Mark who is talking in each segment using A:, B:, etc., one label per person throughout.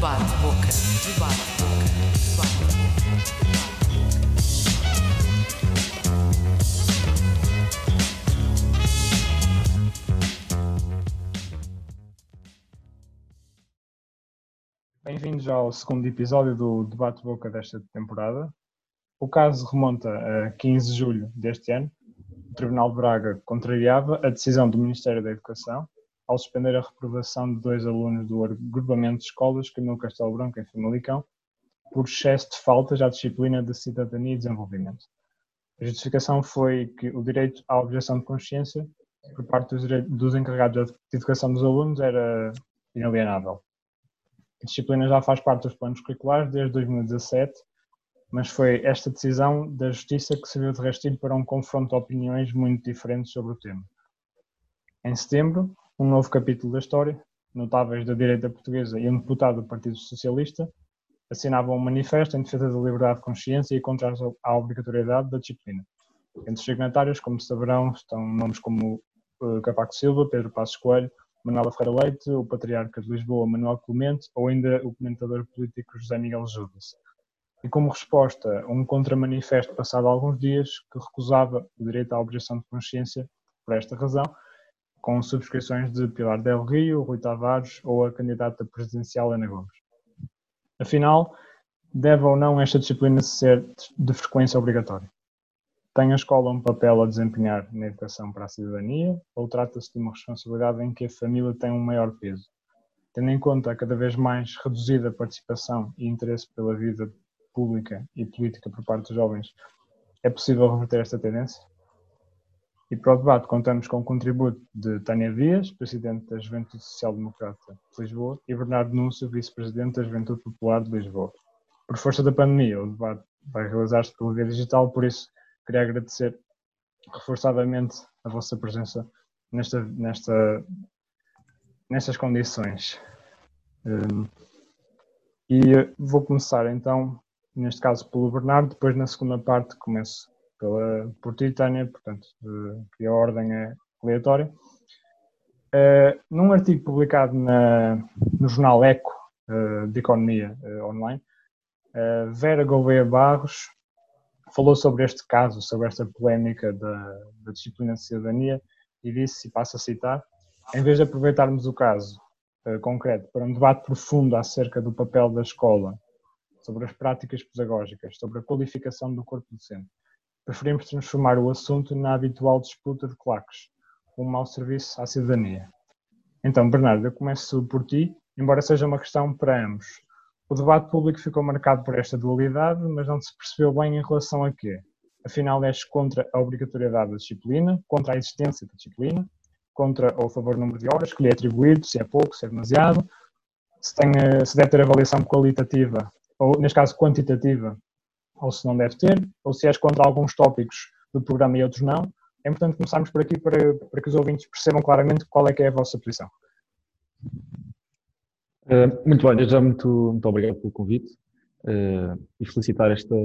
A: Debate Boca. Debate Boca. Debate
B: Bem-vindos ao segundo episódio do Debate Boca desta temporada. O caso remonta a 15 de julho deste ano. O Tribunal de Braga contrariava a decisão do Ministério da Educação ao suspender a reprovação de dois alunos do agrupamento de escolas Camilo Castelo Branco, em Famalicão, por excesso de faltas à disciplina de cidadania e desenvolvimento. A justificação foi que o direito à objeção de consciência por parte dos, dos encarregados de educação dos alunos era inalienável. A disciplina já faz parte dos planos curriculares desde 2017, mas foi esta decisão da Justiça que serviu de rastilho para um confronto de opiniões muito diferentes sobre o tema. Em setembro, um novo capítulo da história, notáveis da direita portuguesa e um deputado do Partido Socialista assinavam um manifesto em defesa da liberdade de consciência e contra a obrigatoriedade da disciplina. Entre os signatários, como saberão, estão nomes como uh, Capaco Silva, Pedro Passos Coelho, Manuela Ferreira Leite, o patriarca de Lisboa, Manuel Clemente, ou ainda o comentador político José Miguel Judas. E como resposta um contramanifesto passado alguns dias que recusava o direito à objeção de consciência, por esta razão, com subscrições de Pilar Del Rio, Rui Tavares ou a candidata presidencial Ana Gomes. Afinal, deve ou não esta disciplina ser de frequência obrigatória? Tem a escola um papel a desempenhar na educação para a cidadania ou trata-se de uma responsabilidade em que a família tem um maior peso? Tendo em conta a cada vez mais reduzida participação e interesse pela vida pública e política por parte dos jovens, é possível reverter esta tendência? E para o debate contamos com o contributo de Tânia Dias, Presidente da Juventude Social Democrata de Lisboa, e Bernardo Núncio, Vice-Presidente da Juventude Popular de Lisboa. Por força da pandemia, o debate vai realizar-se pela via digital, por isso queria agradecer reforçadamente a vossa presença nesta, nesta, nestas condições. Um, e vou começar então, neste caso, pelo Bernardo, depois na segunda parte começo pela, por ti, Tânia, portanto, que a ordem é aleatória. Uh, num artigo publicado na, no jornal Eco uh, de Economia uh, Online, Vera Gouveia Barros falou sobre este caso, sobre esta polémica da, da disciplina de cidadania e disse, e passo a citar, em vez de aproveitarmos o caso concreto para um debate profundo acerca do papel da escola, sobre as práticas pedagógicas, sobre a qualificação do corpo docente, preferimos transformar o assunto na habitual disputa de claques, um mau serviço à cidadania. Então, Bernardo, eu começo por ti, embora seja uma questão para ambos. O debate público ficou marcado por esta dualidade, mas não se percebeu bem em relação a quê? Afinal, és contra a obrigatoriedade da disciplina, contra a existência da disciplina, contra ou a favor do número de horas que lhe é atribuído, se é pouco, se é demasiado, se, tem, eh, se deve ter avaliação qualitativa, ou neste caso quantitativa, ou se não deve ter, ou se és contra alguns tópicos do programa e outros não. É importante começarmos por aqui para, para que os ouvintes percebam claramente qual é que é a vossa posição.
C: Uh, muito bem, já muito, muito obrigado pelo convite uh, e felicitar esta,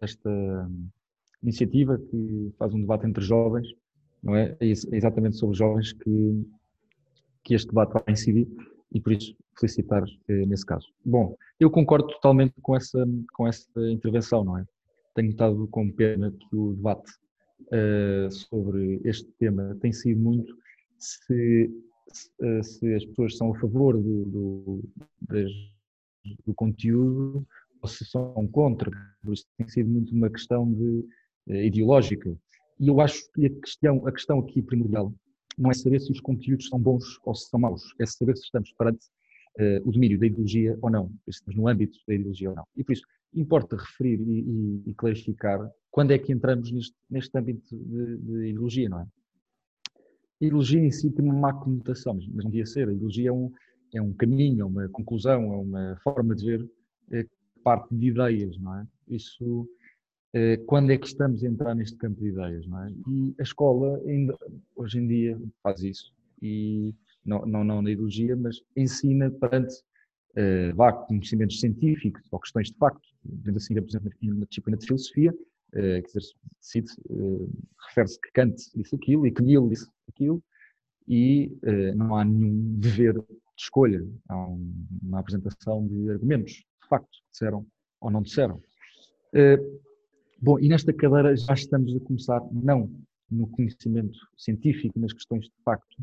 C: esta iniciativa que faz um debate entre jovens, não é? É exatamente sobre jovens que, que este debate vai incidir e por isso felicitar eh, nesse caso. Bom, eu concordo totalmente com essa, com essa intervenção, não é? Tenho notado com pena que o debate uh, sobre este tema tem sido muito se, se, eh, se as pessoas são a favor do, do, das, do, conteúdo ou se são contra. Por isso tem sido muito uma questão de, uh, ideológica. E eu acho que a questão, a questão aqui primordial não é saber se os conteúdos são bons ou se são maus, é saber se estamos perante uh, o domínio da ideologia ou não, se estamos no âmbito da ideologia ou não. E por isso, importa referir e, e, e clarificar quando é que entramos neste, neste âmbito de, de, ideologia, não é? A ideologia em si tem uma má conotação, mas não devia ser. A ideologia é um, é um caminho, é uma conclusão, é uma forma de ver é, parte de ideias, não é? Isso quando é que estamos a entrar neste campo de ideias, não é? E a escola ainda, hoje em dia faz isso e não, não, não na ideologia, mas ensina perante uh, vá, conhecimentos científicos ou questões de facto, vendo assim, por exemplo, na disciplina de filosofia, uh, quer dizer, uh, refere-se que Kant disse aquilo e que Mill disse aquilo e uh, não há nenhum dever de escolha, há um, uma apresentação de argumentos, de facto, disseram ou não disseram. Uh, bom, e nesta cadeira já estamos a começar, não no conhecimento científico, nas questões de facto,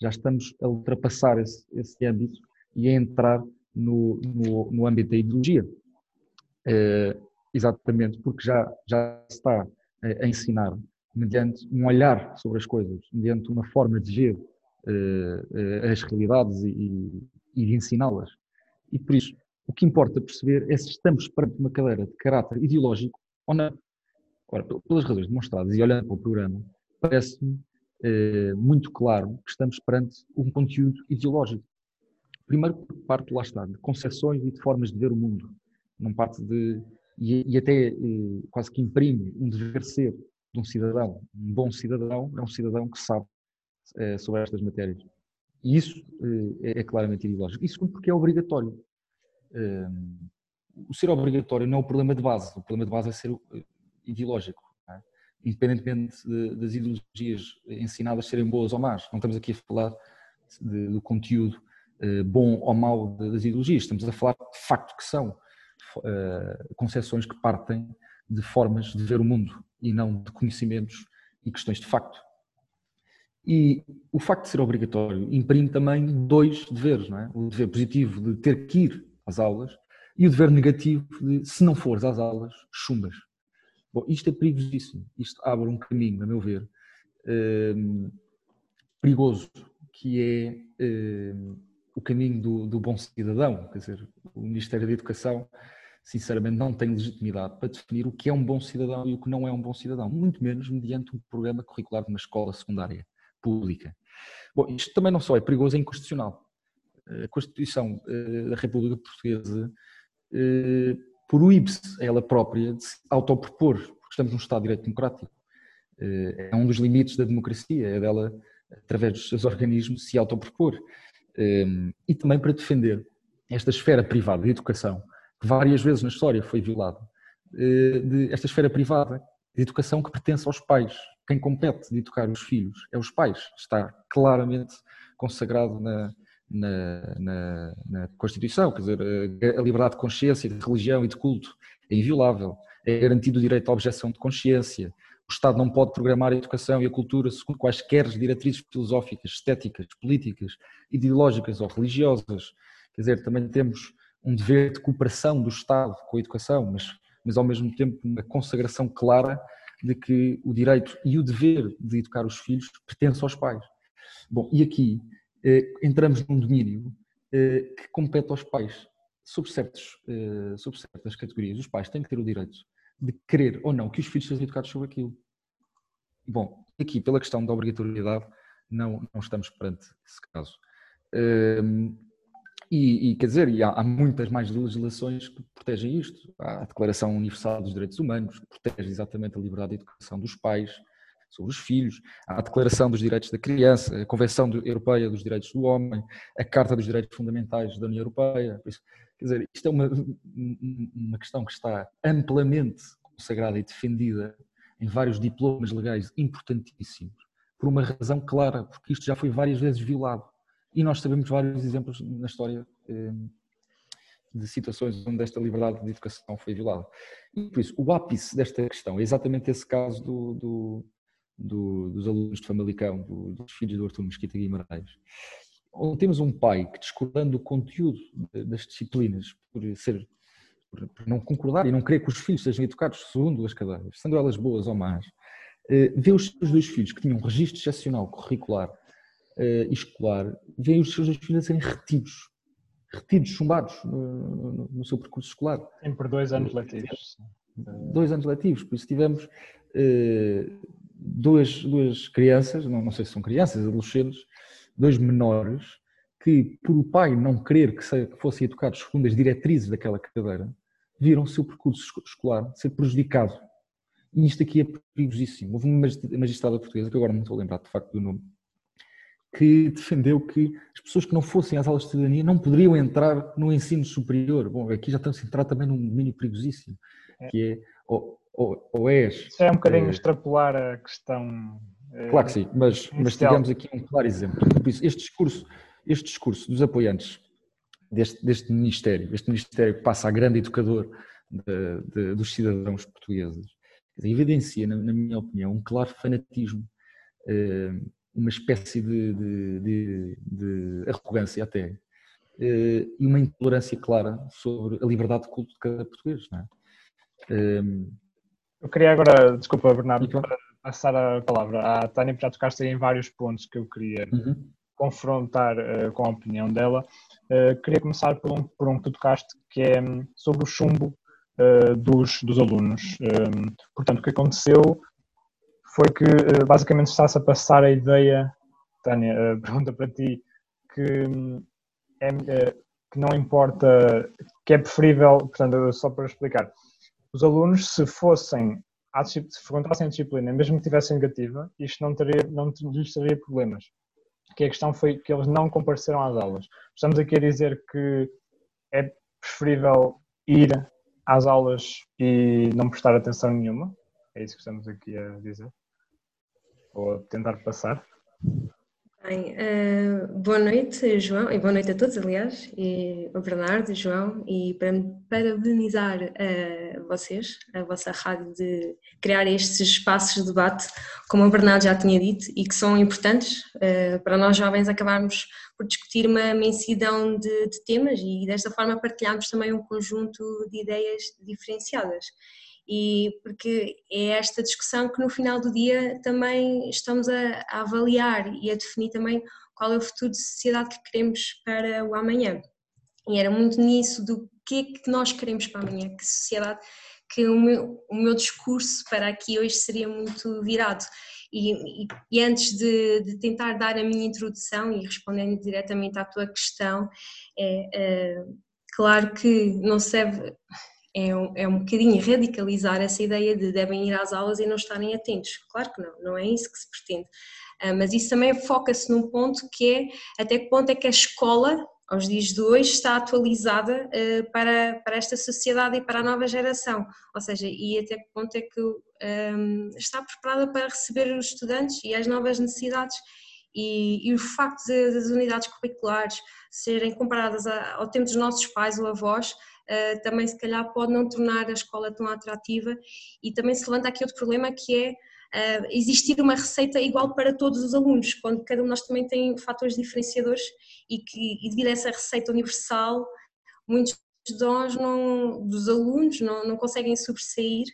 C: já estamos a ultrapassar esse, esse âmbito e a entrar no, no, no âmbito da ideologia. Uh, exatamente porque já, já está a, ensinar mediante um olhar sobre as coisas, mediante uma forma de ver uh, as realidades e, e de ensiná-las. E por isso, o que importa perceber é se estamos perante uma cadeira de caráter ideológico ou não. Ora, pelas razões demonstradas e olhando para o programa, parece-me eh, muito claro que estamos perante um conteúdo ideológico. Primeiro, parte, lá está, de concepções e de formas de ver o mundo. Não parte de. E, e até eh, quase que imprime um dever ser de um cidadão. Um bom cidadão é um cidadão que sabe eh, sobre estas matérias. E isso eh, é, é, claramente ideológico. Isso porque é obrigatório. Eh, o ser obrigatório não é o problema de base. O problema de base é ser eh, ideológico independentemente de, das ideologias ensinadas serem boas ou más. Não estamos aqui a falar de, do conteúdo uh, bom ou mau das ideologias, estamos a falar de facto que são uh, concepções que partem de formas de ver o mundo e não de conhecimentos e questões de facto. E o facto de ser obrigatório imprime também dois deveres, não é? O dever positivo de ter que ir às aulas e o dever negativo de, se não fores às aulas, chumbas. Bom, isto é perigosíssimo. Isto abre um caminho, a meu ver, um, perigoso, que é um, o caminho do, do, bom cidadão. Quer dizer, o Ministério da Educação, sinceramente, não tem legitimidade para definir o que é um bom cidadão e o que não é um bom cidadão, muito menos mediante um programa curricular de uma escola secundária pública. Bom, isto também não só é perigoso, é inconstitucional. A Constituição eh, da República Portuguesa proíbe-se ela própria de se autopropor, porque estamos num Estado de Direito Democrático. Eh, é um dos limites da democracia, é dela, através dos seus organismos, se autopropor. Ehm, e também para defender esta esfera privada de educação, que várias vezes na história foi violada, eh, esta esfera privada de educação que pertence aos pais. Quem compete de educar os filhos é os pais. Está claramente consagrado na, na, na, na, Constituição, quer dizer, a liberdade de consciência, de religião e de culto é inviolável, é garantido o direito à objeção de consciência, o Estado não pode programar a educação e a cultura segundo quaisquer diretrizes filosóficas, estéticas, políticas, ideológicas ou religiosas, quer dizer, também temos um dever de cooperação do Estado com a educação, mas, mas ao mesmo tempo uma consagração clara de que o direito e o dever de educar os filhos pertence aos pais. Bom, e aqui eh, entramos num domínio eh, que compete aos pais. Sobre, certos, eh, sobre certas categorias, os pais têm que ter o direito de querer ou não que os filhos sejam educados sobre aquilo. Bom, aqui, pela questão da obrigatoriedade, não, não estamos perante esse caso. Ehm, e, e, quer dizer, há, há, muitas mais legislações que protegem isto. Há a Declaração Universal dos Direitos Humanos, que protege exatamente a liberdade de educação dos pais, sobre os filhos, a Declaração dos Direitos da Criança, a Convenção Europeia dos Direitos do Homem, a Carta dos Direitos Fundamentais da União Europeia. Quer dizer, isto é uma, uma questão que está amplamente consagrada e defendida em vários diplomas legais importantíssimos, por uma razão clara, porque isto já foi várias vezes violado. E nós sabemos vários exemplos na história eh, de situações onde esta liberdade de educação foi violada. E por isso, o ápice desta questão é exatamente esse caso do, do do, dos alunos de Famalicão, do, dos filhos do Artur Mesquita Guimarães, onde temos um pai que, discordando do conteúdo das disciplinas, por, ser, por não concordar e não querer que os filhos sejam educados segundo as cadeiras, sendo elas boas ou más, eh, vê os seus dois filhos que tinham um registro excepcional curricular eh, e escolar, vê os seus dois filhos a serem retidos, retidos, chumbados no, no, no seu percurso escolar.
B: Sempre dois anos letivos.
C: Dois anos letivos, por isso tivemos eh, duas, duas crianças, não, não sei se são crianças, adolescentes, dois menores, que por o pai não querer que, se, que fossem educados segundo as diretrizes daquela cadeira, viram o seu percurso escolar ser prejudicado. E isto aqui é perigosíssimo. Houve uma magistrada portuguesa, que agora não estou a lembrar de facto do nome, que defendeu que as pessoas que não fossem às aulas de cidadania não poderiam entrar no ensino superior. Bom, aqui já estamos a entrar também num domínio perigosíssimo, é. que é ou, ou és.
B: Isso é um bocadinho é, extrapolar a questão.
C: Eh, claro que sim, mas, mas tivemos aqui um claro exemplo. Este discurso, este discurso dos apoiantes deste, deste Ministério, este Ministério que passa a grande educador de, de, dos cidadãos portugueses, evidencia, na, na, minha opinião, um claro fanatismo, eh, uma espécie de, de, de arrogância até, e uma intolerância clara sobre a liberdade de culto de cada português. Não é?
B: Eu queria agora, desculpa Bernardo, passar a palavra à Tânia, porque já tocaste em vários pontos que eu queria uhum. confrontar uh, com a opinião dela. Uh, queria começar por um, por um que tu tocaste, que é um, sobre o chumbo uh, dos, dos alunos. Um, portanto, o que aconteceu foi que basicamente está-se a passar a ideia, Tânia, pergunta para ti, que, hum, é, que não importa, que é preferível, portanto, só para explicar, os alunos, se fossem, se frequentassem a disciplina, mesmo que tivessem negativa, isto não, teria, não lhes teria problemas. Que a questão foi que eles não compareceram às aulas. Estamos aqui a dizer que é preferível ir às aulas e não prestar atenção nenhuma. É isso que estamos aqui a dizer. Ou a tentar passar.
D: Bem, uh, boa noite, João, e boa noite a todos, aliás, e o Bernardo, João, e para parabenizar uh, vocês, a vossa rádio, de criar estes espaços de debate, como o Bernardo já tinha dito, e que são importantes uh, para nós jovens acabarmos por discutir uma imensidão de, de temas e desta forma partilharmos também um conjunto de ideias diferenciadas e porque é esta discussão que no final do dia também estamos a, a, avaliar e a definir também qual é o futuro de sociedade que queremos para o amanhã. E era muito nisso do que é que nós queremos para amanhã, que sociedade, que o meu, o meu discurso para aqui hoje seria muito virado. E, e, e antes de, de, tentar dar a minha introdução e respondendo diretamente à tua questão, é, é claro que não serve é um, é um bocadinho radicalizar essa ideia de devem ir às aulas e não estarem atentos. Claro que não, não é isso que se pretende. Uh, mas isso também foca-se num ponto que é até que ponto é que a escola, aos dias de hoje, está atualizada uh, para, para esta sociedade e para a nova geração. Ou seja, e até que ponto é que um, está preparada para receber os estudantes e as novas necessidades. E, e o facto das unidades curriculares serem comparadas ao tempo dos nossos pais ou avós uh, também se calhar pode não tornar a escola tão atrativa e também se levanta aqui outro problema que é uh, existir uma receita igual para todos os alunos, quando cada um de nós também tem fatores diferenciadores e que e devido a essa receita universal, muitos de nós não, dos alunos não, não conseguem sobressair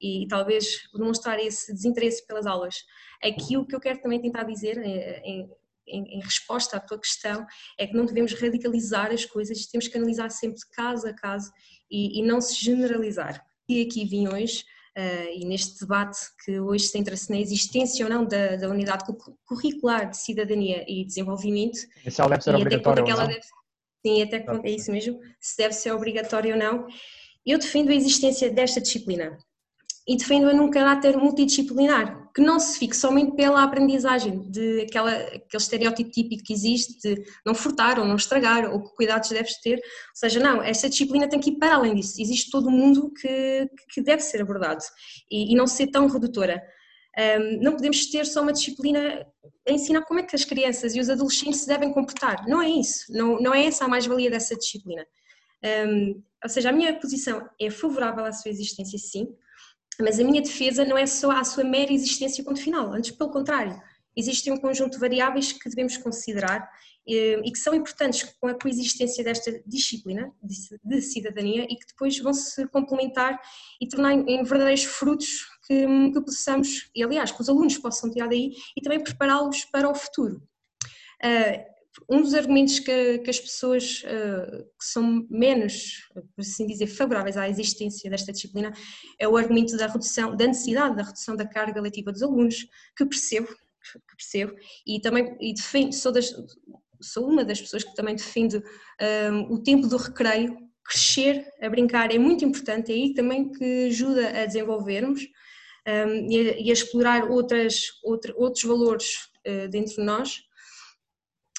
D: e, e talvez demonstrar esse desinteresse pelas aulas. Aqui o que eu quero também tentar dizer, eh, em, em, em, resposta à tua questão, é que não devemos radicalizar as coisas, temos que analisar sempre caso a caso e, e não se generalizar. E aqui vim hoje, uh, e neste debate que hoje centra-se na existência ou não da, da, unidade curricular de cidadania e desenvolvimento.
B: Ela deve ser obrigatório ou não? Deve,
D: sim, até é isso mesmo, se deve ser obrigatório ou não. Eu defendo a existência desta disciplina e defendo-a num caráter multidisciplinar, que não se fique somente pela aprendizagem de aquela, aquele estereótipo típico que existe de não furtar ou não estragar ou que cuidados deves ter, ou seja, não, esta disciplina tem que ir para além disso, existe todo um mundo que, que deve ser abordado e, e não ser tão redutora. Um, não podemos ter só uma disciplina a ensinar como é que as crianças e os adolescentes se devem comportar, não é isso, não, não é essa a mais-valia dessa disciplina. Um, ou seja, a minha posição é favorável à sua existência, sim, mas a minha defesa não é só a sua mera existência ponto final, antes pelo contrário, existe um conjunto de variáveis que devemos considerar eh, e que são importantes com a coexistência desta disciplina de cidadania e que depois vão se complementar e tornar em verdadeiros frutos que, que possamos, e aliás, que os alunos possam tirar daí e também prepará-los para o futuro. Uh, um dos argumentos que, que as pessoas uh, que são menos, por assim dizer, favoráveis à existência desta disciplina é o argumento da redução, da necessidade da redução da carga letiva dos alunos, que percebo, que percebo, e também e defendo, sou, das, sou uma das pessoas que também defende um, eh, o tempo do recreio, crescer, a brincar é muito importante, é aí também que ajuda a desenvolvermos um, eh, e, a, e, a, explorar outras, outro, outros valores uh, dentro de nós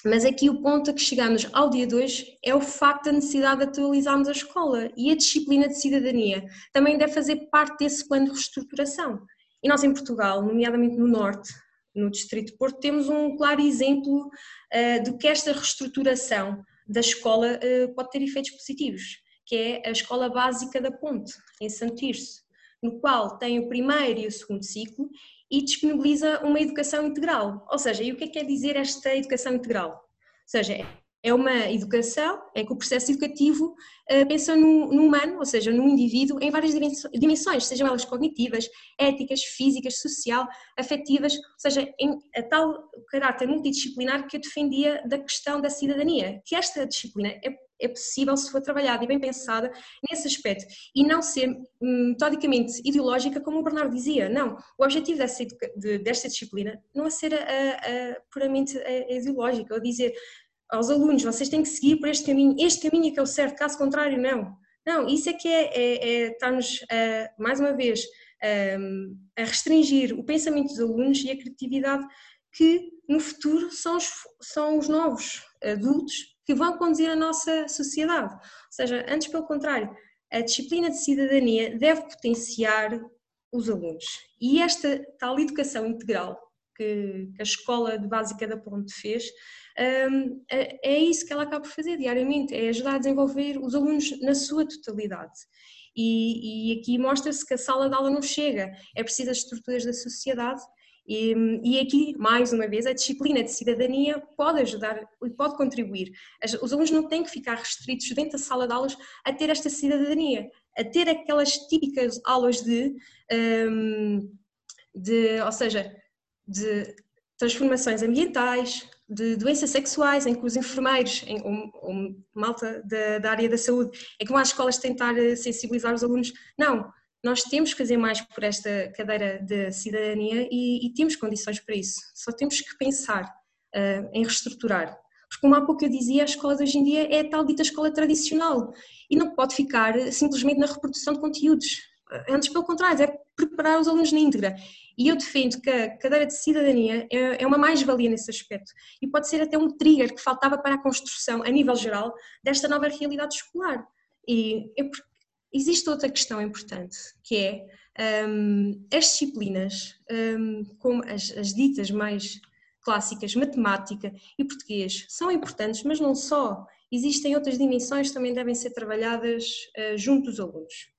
D: mas aqui o ponto a que chegamos ao dia 2 é o facto da necessidade de atualizarmos a escola e a disciplina de cidadania também deve fazer parte desse plano de reestruturação. E nós em Portugal, nomeadamente no Norte, no Distrito de Porto, temos um claro exemplo uh, de que esta reestruturação da escola uh, pode ter efeitos positivos, que é a Escola Básica da Ponte, em Santo Tirso, no qual tem o primeiro e o segundo ciclo e disponibiliza uma educação integral. Ou seja, e o que é que quer dizer esta educação integral? Ou seja, é uma educação em que o processo educativo uh, pensa no, no, humano, ou seja, no indivíduo, em várias dimensões, sejam elas cognitivas, éticas, físicas, social, afetivas, ou seja, em a tal caráter multidisciplinar que eu defendia da questão da cidadania, que esta disciplina é, é possível se for trabalhada e bem pensada nesse aspecto e não ser hum, metodicamente ideológica, como o Bernardo dizia. Não, o objetivo dessa, de, desta disciplina não é ser a, a, a, puramente ideológica, ou dizer aos alunos, vocês têm que seguir por este caminho, este caminho é que é o certo, caso contrário, não. Não, isso é que é, é, é estar-nos, mais uma vez, a, a restringir o pensamento dos alunos e a criatividade que no futuro são os, são os novos adultos que vão conduzir a nossa sociedade. Ou seja, antes pelo contrário, a disciplina de cidadania deve potenciar os alunos. E esta tal educação integral que a Escola de Básica da Ponte fez, hum, é, é isso que ela acaba por fazer diariamente, é ajudar a desenvolver os alunos na sua totalidade. E, e aqui mostra-se que a sala de aula não chega, é preciso as estruturas da sociedade e, e, aqui, mais uma vez, a disciplina de cidadania pode ajudar e pode contribuir. Os alunos não têm que ficar restritos dentro da sala de aulas a ter esta cidadania, a ter aquelas típicas aulas de, hum, de ou seja, de transformações ambientais, de doenças sexuais, em que os enfermeiros, em, ou, ou malta da, da, área da saúde, é que vão às escolas tentar eh, sensibilizar os alunos. Não, nós temos que fazer mais por esta cadeira de cidadania e, e temos condições para isso. Só temos que pensar uh, em reestruturar. Porque, como há pouco eu dizia, a escola de hoje em dia é a tal dita escola tradicional e não pode ficar simplesmente na reprodução de conteúdos. Antes, pelo contrário, é preparar os alunos na íntegra. E eu defendo que a cadeira de cidadania é, é uma mais-valia nesse aspecto e pode ser até um trigger que faltava para a construção, a nível geral, desta nova realidade escolar. E é existe outra questão importante, que é um, as disciplinas, um, como as, as ditas mais clássicas, matemática e português, são importantes, mas não só. Existem outras dimensões que também devem ser trabalhadas uh, junto dos alunos.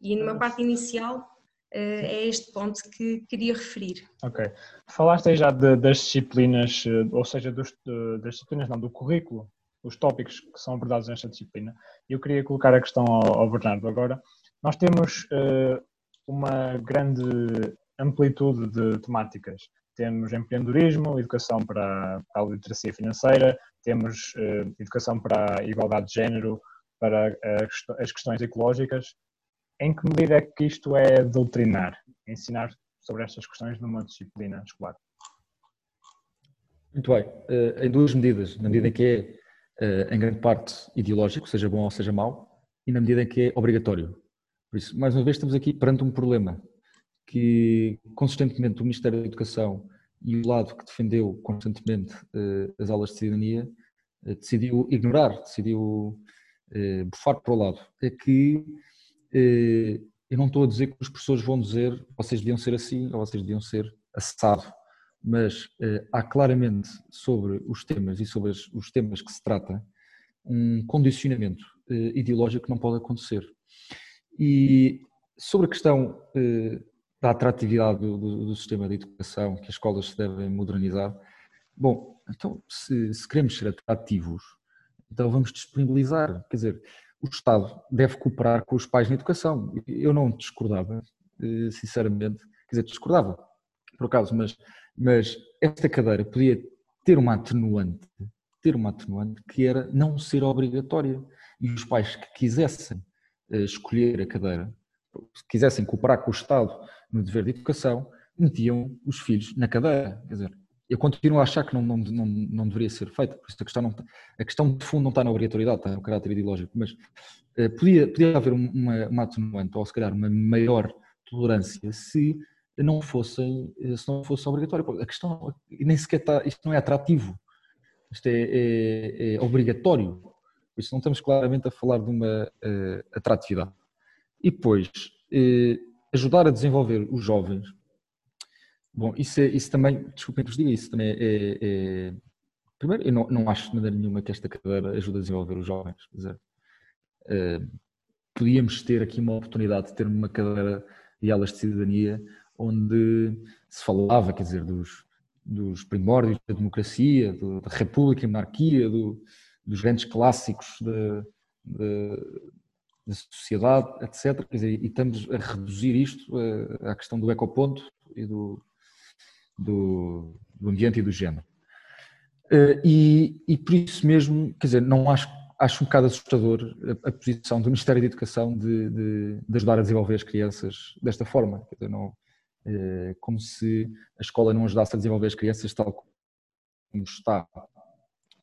D: E numa parte inicial, Uh, é este ponto que queria referir.
B: Ok. Falaste aí já de, das disciplinas, eh, ou seja, dos, das disciplinas, não, do currículo, os tópicos que são abordados nesta disciplina. Eu queria colocar a questão ao, ao Bernardo agora. Nós temos uh, uma grande amplitude de temáticas. Temos empreendedorismo, educação para, para a literacia financeira, temos uh, educação para a igualdade de género, para as questões ecológicas em que medida é que isto é doutrinar, ensinar sobre estas questões numa disciplina escolar?
C: Muito bem, em duas medidas, na medida em que é, em grande parte, ideológico, seja bom ou seja mau, e na medida em que é obrigatório. Por isso, mais uma vez, estamos aqui perante um problema que, consistentemente, o Ministério da Educação e o lado que defendeu constantemente eh, as aulas de cidadania decidiu ignorar, decidiu bufar para o lado. É que eh, eu não estou a dizer que os professores vão dizer vocês deviam ser assim ou vocês deviam ser assado, mas eh, há claramente sobre os temas e sobre os temas que se trata um condicionamento eh, ideológico que não pode acontecer. E sobre a questão da atratividade do, do, do, sistema de educação, que as escolas se devem modernizar, bom, então se, se queremos ser atrativos, então vamos disponibilizar, quer dizer, o Estado deve cooperar com os pais na educação. Eu não discordava, eh, sinceramente, quer dizer, discordava, por acaso, mas, mas esta cadeira podia ter uma atenuante, ter uma atenuante que era não ser obrigatória. E os pais que quisessem eh, escolher a cadeira, se quisessem cooperar com o Estado no dever de educação, metiam os filhos na cadeira. Quer dizer, eu continuo a achar que não, não, não, não deveria ser feita, por isso a questão, não, a questão de fundo não está na obrigatoriedade, está no caráter ideológico, mas uh, podia, podia haver uma, uma atenuante, ou se calhar uma maior tolerância, se não fossem, eh, se não fosse obrigatório. A questão nem sequer está, isto não é atrativo, isto é, é, é obrigatório, por isso não estamos claramente a falar de uma uh, atratividade. E depois, uh, ajudar a desenvolver os jovens Bom, isso, é, isso também, desculpem que vos diga, isso também é, é, Primeiro, eu não, não acho de maneira nenhuma que esta cadeira ajude a desenvolver os jovens. Quer dizer, uh, podíamos ter aqui uma oportunidade de ter uma cadeira de aulas de cidadania onde se falava, quer dizer, dos, dos primórdios da democracia, do, da república e monarquia, do, dos grandes clássicos da, da, da, sociedade, etc. Dizer, e estamos a reduzir isto à questão do ecoponto e do, do, do ambiente e do género. Eh, e, e por isso mesmo, quer dizer, não acho, acho um bocado assustador a, a posição do Ministério da Educação de, de, de, ajudar a desenvolver as crianças desta forma. Dizer, não, como se a escola não ajudasse a desenvolver as crianças tal como está.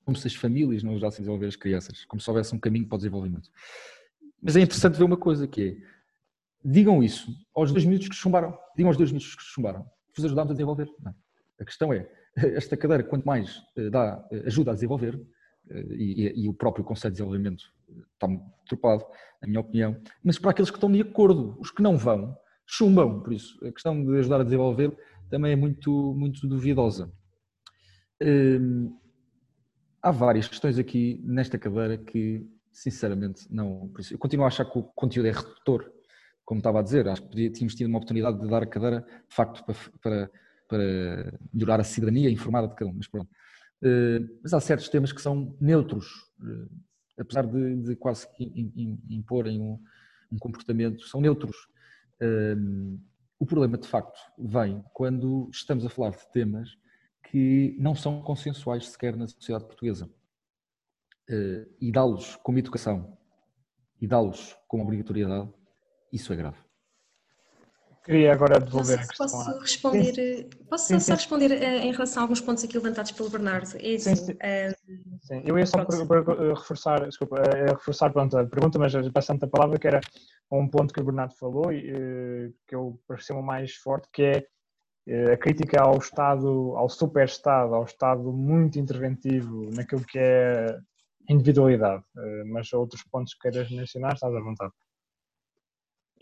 C: Como se as famílias não ajudassem a desenvolver as crianças, como se houvesse um caminho para o desenvolvimento. Mas é interessante ver uma coisa que é, digam isso aos dois minutos que chumbaram, digam aos dois minutos que chumbaram, vos ajudámos a desenvolver. Não. A questão é, esta cadeira, quanto mais eh, dá, eh, ajuda a desenvolver, eh, e, e, o próprio conceito de desenvolvimento está tropado, na minha opinião, mas para aqueles que estão de acordo, os que não vão, chumbam, por isso a questão de ajudar a desenvolver também é muito, muito duvidosa. Hum, há várias questões aqui nesta cadeira que, sinceramente, não. Isso, eu continuo a achar que o conteúdo é redutor, como estava a dizer. Acho que podia, tínhamos tido uma oportunidade de dar a cadeira, de facto, para, para para melhorar a cidadania informada de cada um, mas pronto. Eh, mas há certos temas que são neutros, eh, apesar de, de quase imporem um, um, comportamento, são neutros. Eh, o problema, de facto, vem quando estamos a falar de temas que não são consensuais sequer na sociedade portuguesa. E dá-los como educação e dá-los como obrigatoriedade, isso é grave.
B: Queria agora devolver
D: a questão. Posso responder, sim. posso sim, só sim. responder uh, em relação a alguns pontos aqui levantados pelo Bernardo? É assim, sim,
B: uh, sim. eu ia só eh, reforçar, desculpa, uh, reforçar pronto, a pergunta, mas passando a palavra, que era um ponto que o Bernardo falou e que eu pareceu mais forte, que é a crítica ao Estado, ao super-Estado, ao Estado muito interventivo naquilo que é individualidade. Mas outros pontos que queiras mencionar, estás à vontade.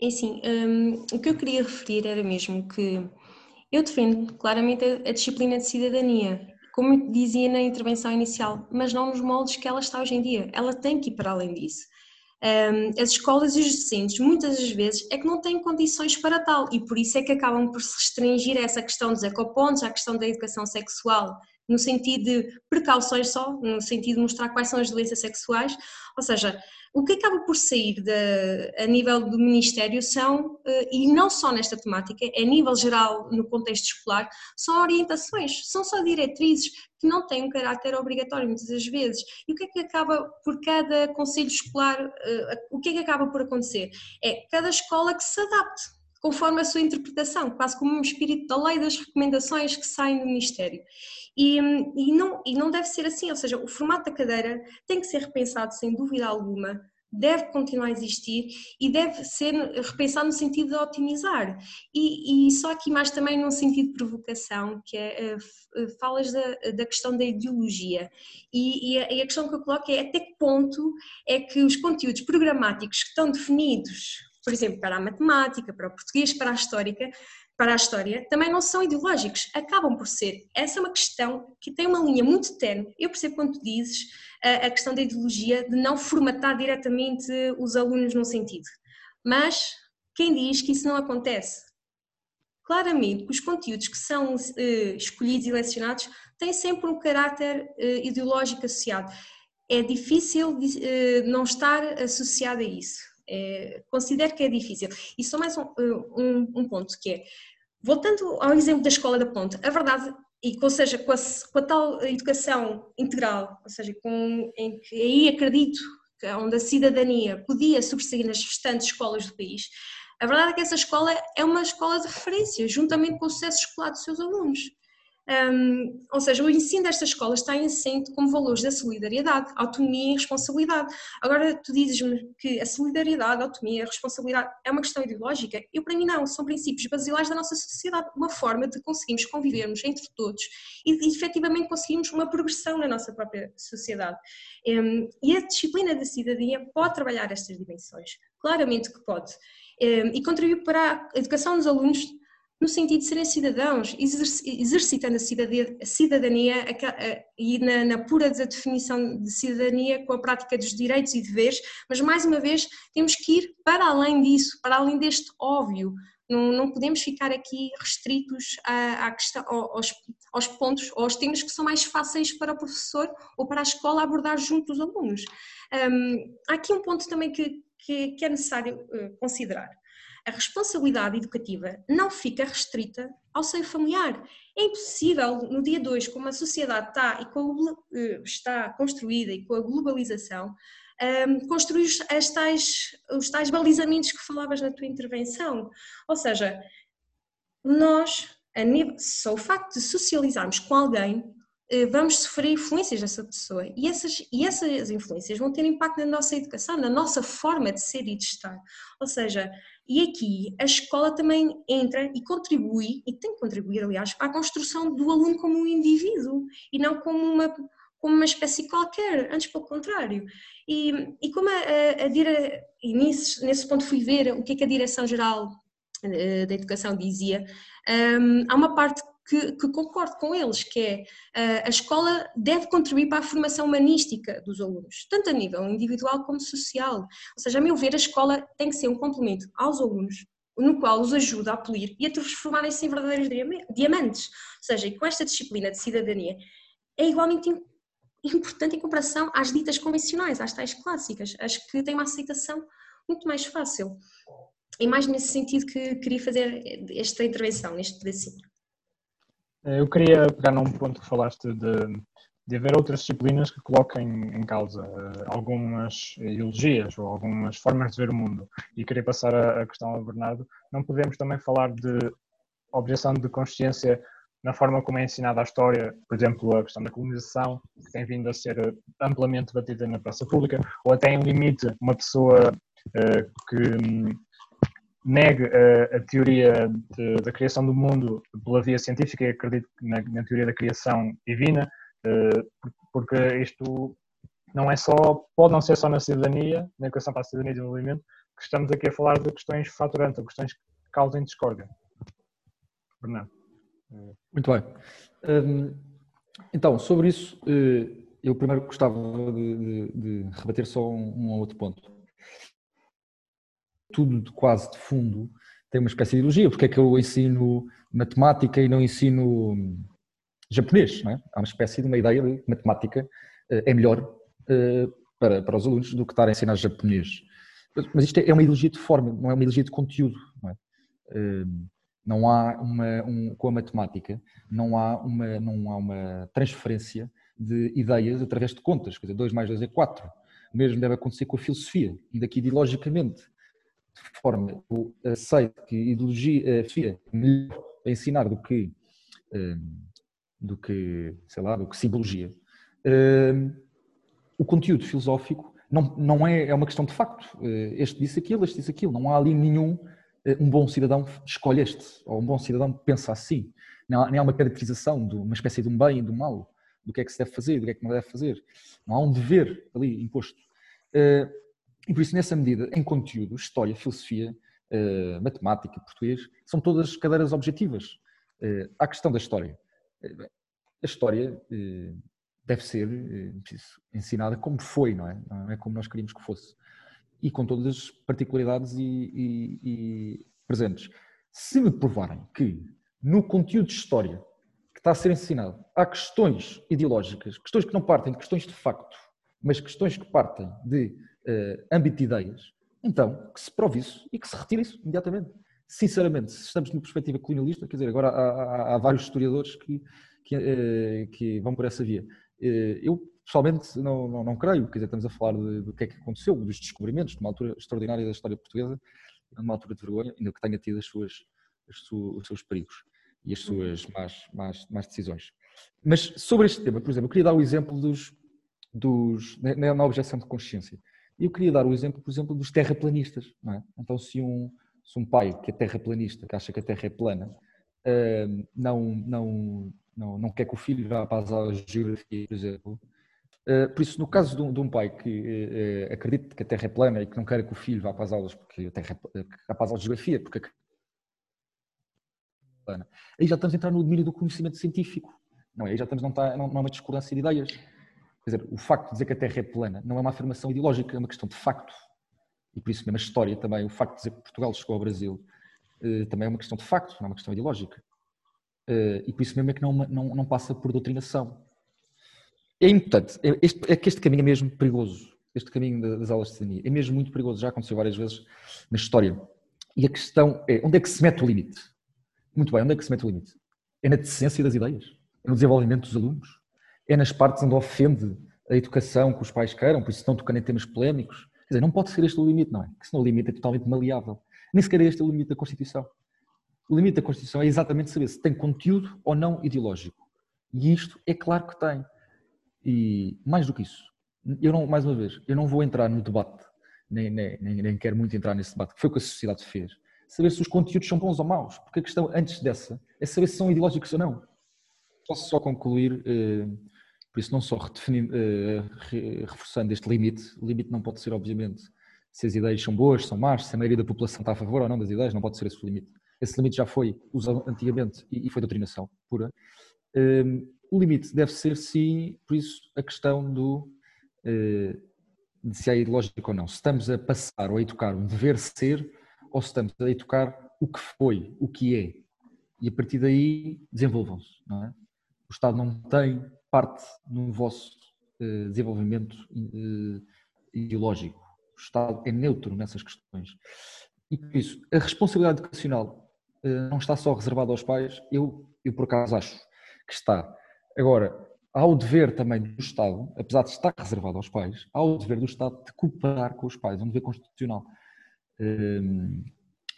D: É assim, um, o que eu queria referir era mesmo que eu defendo claramente a, a disciplina de cidadania, como dizia na intervenção inicial, mas não nos moldes que ela está hoje em dia. Ela tem que ir para além disso. As escolas e os docentes, muitas das vezes, é que não têm condições para tal e por isso é que acabam por se restringir a essa questão dos ecopontos, à questão da educação sexual, no sentido de precauções só, no sentido de mostrar quais são as doenças sexuais, ou seja, o que acaba por sair de, a nível do Ministério são, eh, e não só nesta temática, é a nível geral no contexto escolar, são orientações, são só diretrizes que não têm um caráter obrigatório muitas das vezes. E o que é que acaba por cada conselho escolar, eh, o que é que acaba por acontecer? É cada escola que se adapte conforme a sua interpretação, quase como um espírito da lei das recomendações que saem do Ministério. E, e, não, e não deve ser assim, ou seja, o formato da cadeira tem que ser repensado sem dúvida alguma, deve continuar a existir e deve ser repensado no sentido de otimizar. E, e só aqui mais também num sentido de provocação, que é, uh, falas da, da questão da ideologia. E, e, a, e, a, questão que eu coloco é até que ponto é que os conteúdos programáticos que estão definidos por exemplo, para a matemática, para o português, para a histórica, para a história, também não são ideológicos, acabam por ser. Essa é uma questão que tem uma linha muito tenue. Eu percebo quando dizes a, a questão da ideologia de não formatar diretamente os alunos num sentido. Mas quem diz que isso não acontece? Claramente, os conteúdos que são uh, escolhidos e lecionados têm sempre um caráter uh, ideológico associado. É difícil não estar associado a isso. É, considero que é difícil. E só mais um, um, um, ponto que é, voltando ao exemplo da escola da ponte, a verdade, e, ou seja, com a, com a tal educação integral, ou seja, com, em que aí acredito que onde a cidadania podia sobressair nas restantes escolas do país, a verdade é que essa escola é uma escola de referência, juntamente com o sucesso escolar dos seus alunos. Um, ou seja, o ensino destas escolas está assente como valores da solidariedade, autonomia e responsabilidade. Agora, tu dizes-me que a solidariedade, a autonomia, a responsabilidade é uma questão ideológica? Eu, para mim, não. São princípios basilares da nossa sociedade, uma forma de conseguirmos convivermos entre todos e de efetivamente conseguirmos uma progressão na nossa própria sociedade. Um, e a disciplina da cidadania pode trabalhar estas dimensões. Claramente que pode. Um, e contribuir para a educação dos alunos no sentido de serem cidadãos, exercitando a cidadania e na, na pura definição de cidadania com a prática dos direitos e deveres, mas mais uma vez temos que ir para além disso, para além deste óbvio. Não, não podemos ficar aqui restritos à, à questão, aos, aos pontos, aos temas que são mais fáceis para o professor ou para a escola abordar junto dos alunos. Um, há aqui um ponto também que, que, que é necessário uh, considerar a responsabilidade educativa não fica restrita ao seio familiar. É impossível, no dia 2, como a sociedade está, e com, eh, está construída e com a globalização, um, ehm, construir as tais, os tais balizamentos que falavas na tua intervenção. Ou seja, nós, nível, só o facto de socializarmos com alguém, eh, vamos sofrer influências dessa pessoa e essas, e essas influências vão ter impacto na nossa educação, na nossa forma de ser e de estar. Ou seja, e aqui a escola também entra e contribui, e tem que contribuir, aliás, para a construção do aluno como um indivíduo e não como uma, como uma espécie qualquer, antes pelo contrário. E, e como a, a, a dire... e nesse, nesse ponto fui ver o que é que a Direção-Geral eh, da Educação dizia, um, há uma parte que, que, concordo com eles, que é a escola deve contribuir para a formação humanística dos alunos, tanto a nível individual como social. Ou seja, a meu ver, a escola tem que ser um complemento aos alunos, no qual os ajuda a polir e a transformarem-se em verdadeiros diamantes. Ou seja, e com esta disciplina de cidadania é igualmente importante em comparação às ditas convencionais, às tais clássicas, as que têm uma aceitação muito mais fácil. É mais nesse sentido que queria fazer esta intervenção, neste pedacinho.
B: Eh, eu queria pegar num ponto que falaste de, de haver outras disciplinas que coloquem em causa uh, algumas ideologias ou algumas formas de ver o mundo. E queria passar a, questão ao Bernardo. Não podemos também falar de objeção de consciência na forma como é ensinada a história, por exemplo, a questão da colonização, que tem vindo a ser amplamente debatida na praça pública, ou até em limite uma pessoa uh, que negue a, a teoria de, da criação do mundo pela via científica e acredito na, na teoria da criação divina, uh, porque isto não é só, pode não ser só na cidadania, na educação para a cidadania e desenvolvimento, que estamos aqui a falar de questões faturantes, ou questões que causem discórdia. Bernardo.
C: Muito bem. Um, então, sobre isso, eh, eu primeiro gostava de, de, de rebater só um, um outro ponto tudo de quase de fundo tem uma espécie de ideologia. Porque é que eu ensino matemática e não ensino japonês? Não é? Há uma espécie de uma ideia de matemática eh, é melhor eh, para, para os alunos do que estar a ensinar japonês. Mas isto é uma ideologia de forma, não é uma ideologia de conteúdo. Não, é? Eh, não há uma, um, com a matemática, não há, uma, não há uma transferência de ideias através de contas, quer dizer, 2 mais 2 é 4. O mesmo deve acontecer com a filosofia, ainda que ideologicamente de forma eu aceito que ideologia, FIA é melhor a ensinar do que, hum, do que, sei lá, do que simbologia, hum, o conteúdo filosófico não, não é, é uma questão de facto. Eh, este disse aquilo, este disse aquilo. Não há ali nenhum, eh, um bom cidadão escolhe este, ou um bom cidadão pensa assim. Não há, nem há uma caracterização de uma espécie de um bem e do mal, do que é que se deve fazer, do que é que não deve fazer. Não há um dever ali imposto. E por isso, nessa medida, em conteúdo, história, filosofia, uh, matemática, português, são todas cadeiras objetivas. Uh, a questão da história. Uh, a história uh, deve ser ensinada como foi, não é? Não é como nós queríamos que fosse. E com todas as particularidades e, e, e presentes. Se me provarem que no conteúdo de história que está a ser ensinado há questões ideológicas, questões que não partem de questões de facto, mas questões que partem de uh, âmbito de ideias, então que se prove isso e que se retire isso imediatamente. Sinceramente, se estamos numa perspectiva colonialista, quer dizer, agora há, há, há vários historiadores que, que, uh, que, vão por essa via. Uh, eu, pessoalmente, não, não, não, creio, quer dizer, estamos a falar do que é que aconteceu, dos descobrimentos, de uma altura extraordinária da história portuguesa, numa altura de vergonha, ainda que tenha tido as suas, as su, os seus perigos e as suas más, más, más decisões. Mas sobre este tema, por exemplo, eu queria dar o exemplo dos, dos, na, na objeção de consciência. E eu queria dar o exemplo, por exemplo, dos terraplanistas. É? Então, se um, se um pai que é terraplanista, que acha que a Terra é plana, uh, não, não, não, não quer que o filho vá para de geografia, por exemplo, uh, por isso, no caso de um, de um pai que uh, acredita que a Terra é plana e que não quer que o filho vá para as aulas, porque a terra, é, para as aulas de geografia, porque plana. Aí já estamos a entrar no domínio do conhecimento científico. Não é? Aí já estamos, não, está, não, não é uma discordância de ideias. Quer dizer, o facto de dizer que a Terra é plana não é uma afirmação ideológica, é uma questão de facto. E por isso mesmo a história também, o facto de dizer que Portugal chegou ao Brasil, eh, também é uma questão de facto, não é uma questão ideológica. Eh, e por isso mesmo é que não, não, não passa por doutrinação. É importante, é, este, é que este caminho é mesmo perigoso, este caminho das aulas de cidadania, é mesmo muito perigoso, já aconteceu várias vezes na história. E a questão é, onde é que se mete o limite? Muito bem, onde é que se mete o limite? É na decência das ideias? É no desenvolvimento dos alunos? É nas partes onde ofende a educação que os pais queiram, por isso estão tocando em temas polémicos? Quer dizer, não pode ser este o limite, não é? Porque senão o limite é totalmente maleável. Nem sequer é este o limite da Constituição. O limite da Constituição é exatamente saber se tem conteúdo ou não ideológico. E isto é claro que tem. E mais do que isso, eu não, mais uma vez, eu não vou entrar no debate, nem, nem, nem, nem quero muito entrar nesse debate, que foi o que a sociedade fez. Saber se os conteúdos são bons ou maus, porque a questão antes dessa é saber se são ideológicos ou não. Posso só concluir, eh, por isso não só eh, reforçando este limite, o limite não pode ser, obviamente, se as ideias são boas, são más, se a maioria da população está a favor ou não das ideias, não pode ser esse o limite. Esse limite já foi usado antigamente e foi doutrinação pura. Ehm, o limite deve ser, sim, por isso, a questão do, eh, de se é ideológico ou não. Se estamos a passar ou a educar um dever ser ou se estamos a educar o que foi, o que é. E a partir daí desenvolvam-se, é? O Estado não tem parte no vosso eh, desenvolvimento eh, ideológico. O Estado é neutro nessas questões. E por isso, a responsabilidade educacional não está só reservada aos pais, eu, eu por acaso acho que está. Agora, há o dever também do Estado, apesar de estar reservado aos pais, há o dever do Estado de cooperar com os pais, é um dever constitucional. Hum,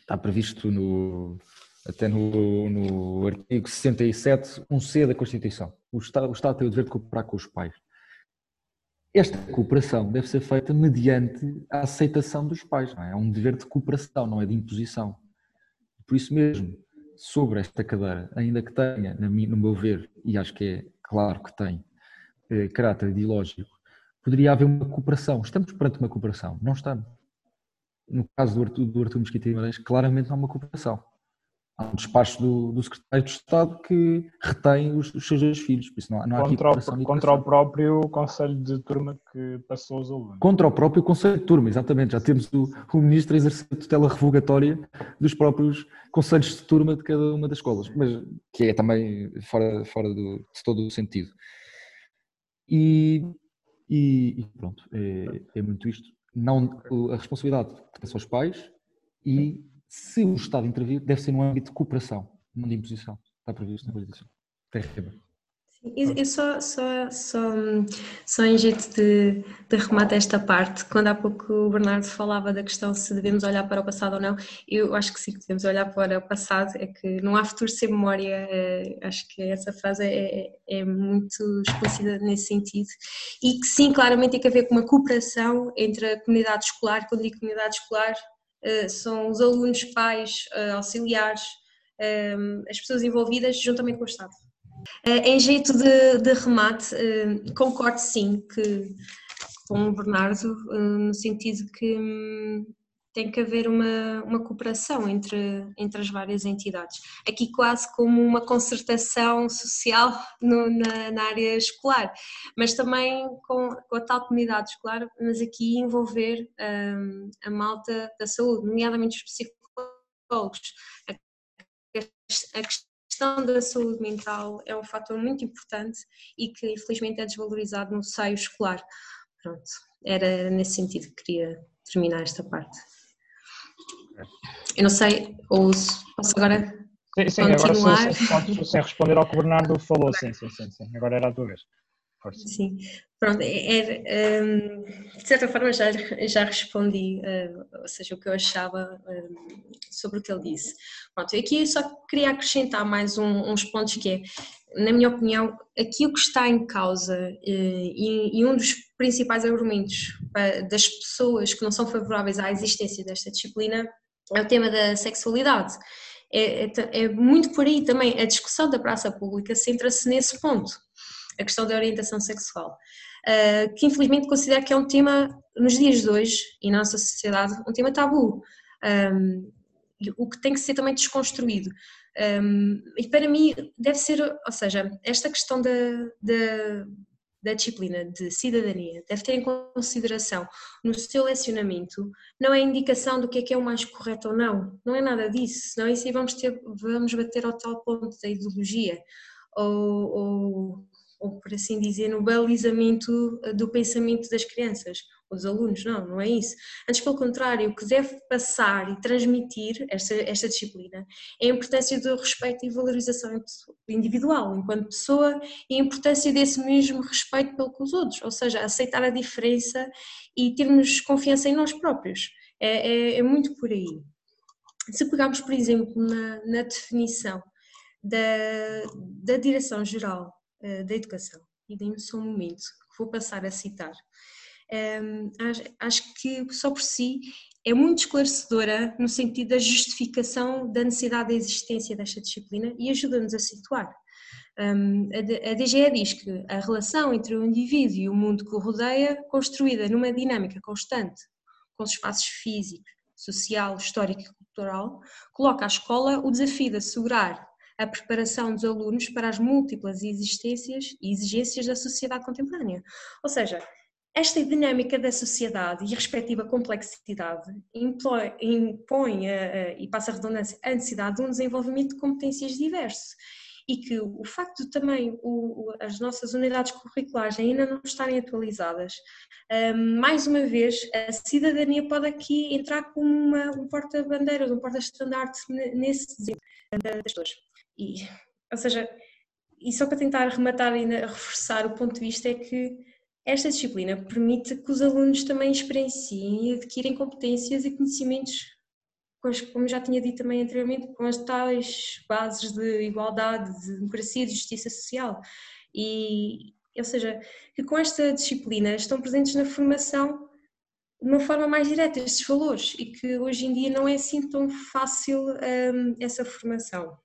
C: está previsto no, até no, no artigo 67, 1C da Constituição. O Estado, o Estado tem o dever de cooperar com os pais. Esta cooperação deve ser feita mediante a aceitação dos pais. É? é um dever de cooperação, não é de imposição. Por isso mesmo, sobre esta cadeira, ainda que tenha, no meu ver, e acho que é claro que tem, eh, caráter ideológico, poderia haver uma cooperação. Estamos perante uma cooperação? Não estamos. No caso do Artur, do Artur Mesquita Guimarães, claramente não há uma cooperação há um despacho do, do secretário de Estado que retém os, os seus dois filhos, por isso não, não há
B: contra, o, contra o próprio Conselho de Turma que passou os alunos.
C: Contra o próprio Conselho de Turma, exatamente. Já temos o, o Ministro a exercer tutela revogatória dos próprios Conselhos de Turma de cada uma das escolas, mas que é também fora, fora do, de todo o sentido. E, e, e pronto, é, é muito isto. Não, a responsabilidade pertence aos pais e se o Estado intervir, deve ser num âmbito de cooperação, não de imposição. Está previsto na Constituição. Terrível.
D: Eu só, só, só, só em jeito de, de remate esta parte, quando há pouco o Bernardo falava da questão se devemos olhar para o passado ou não, eu acho que sim, devemos olhar para o passado, é que não há futuro sem memória, é, acho que essa frase é, é muito explícita nesse sentido, e que sim, claramente tem que haver uma cooperação entre a comunidade escolar, quando digo comunidade escolar, são os alunos, pais, eh, auxiliares, eh, as pessoas envolvidas juntamente com o Estado. Em jeito de, de remate, concordo sim que, com o Bernardo, no sentido que hum, tem que haver uma, uma cooperação entre, entre as várias entidades. Aqui quase como uma concertação social no, na, na, área escolar, mas também com, com, a tal comunidade escolar, mas aqui envolver um, a malta da saúde, nomeadamente os psicólogos. A, a questão da saúde mental é um fator muito importante e que infelizmente é desvalorizado no seio escolar. Pronto, era nesse sentido que queria terminar esta parte. Eu não sei, ou posso agora sim, sim, continuar?
B: Agora sim, sim, sem responder ao que o Bernardo falou, sim, sim, sim, sim. agora era a tua vez.
D: Força. Sim, pronto, é, é, um, de certa forma já, já respondi, uh, ou seja, o que eu achava um, sobre o que ele disse. Pronto, aqui só queria acrescentar mais um, uns pontos que é, na minha opinião, aqui o que está em causa uh, e, e, um dos principais argumentos das pessoas que não são favoráveis à existência desta disciplina é o tema da sexualidade. É, é, é, muito por aí também a discussão da praça pública centra-se nesse ponto, a questão da orientação sexual, uh, que infelizmente considero que é um tema, nos dias de hoje, e na nossa sociedade, um tema tabu. Um, o que tem que ser também desconstruído. Um, e para mim deve ser, ou seja, esta questão da, da, da, disciplina de cidadania deve ter em consideração no seu lecionamento, não é indicação do que é que é o mais correto ou não, não é nada disso, senão isso aí vamos, ter, vamos bater ao tal ponto da ideologia ou, ou, ou por assim dizer, no balizamento do pensamento das crianças os alunos, não, não é isso. Antes, pelo contrário, o que deve passar e transmitir esta, esta disciplina é a importância do respeito e valorização individual enquanto pessoa e a importância desse mesmo respeito pelos outros, ou seja, aceitar a diferença e termos confiança em nós próprios. É, é, é muito por aí. Se pegarmos, por exemplo, na, na definição da, da Direção-Geral eh, da Educação, e dê-me só um momento, que vou passar a citar um, acho, acho que só por si é muito esclarecedora no sentido da justificação da necessidade da existência desta disciplina e ajuda-nos a situar. Um, a DGE diz que a relação entre o indivíduo e o mundo que o rodeia, construída numa dinâmica constante, com os espaços físicos, social, histórico e cultural, coloca à escola o desafio de assegurar a preparação dos alunos para as múltiplas existências e exigências da sociedade contemporânea. Ou seja, esta dinâmica da sociedade e a respectiva complexidade impõe, a, a, e passa a redundância a necessidade de um desenvolvimento de competências diverso e que o facto de também o, as nossas unidades curriculares ainda não estarem atualizadas, um, mais uma vez a cidadania pode aqui entrar como uma, um porta-bandeiras, um porta-estandarte nesse desenvolvimento das pessoas. E, ou seja, e só para tentar rematar e reforçar o ponto de vista é que esta disciplina permite que os alunos também experienciem e adquirem competências e conhecimentos, como já tinha dito também anteriormente, com as tais bases de igualdade, de democracia, de justiça social. E, ou seja, que com esta disciplina estão presentes na formação de uma forma mais direta estes valores e que hoje em dia não é assim tão fácil hum, essa formação.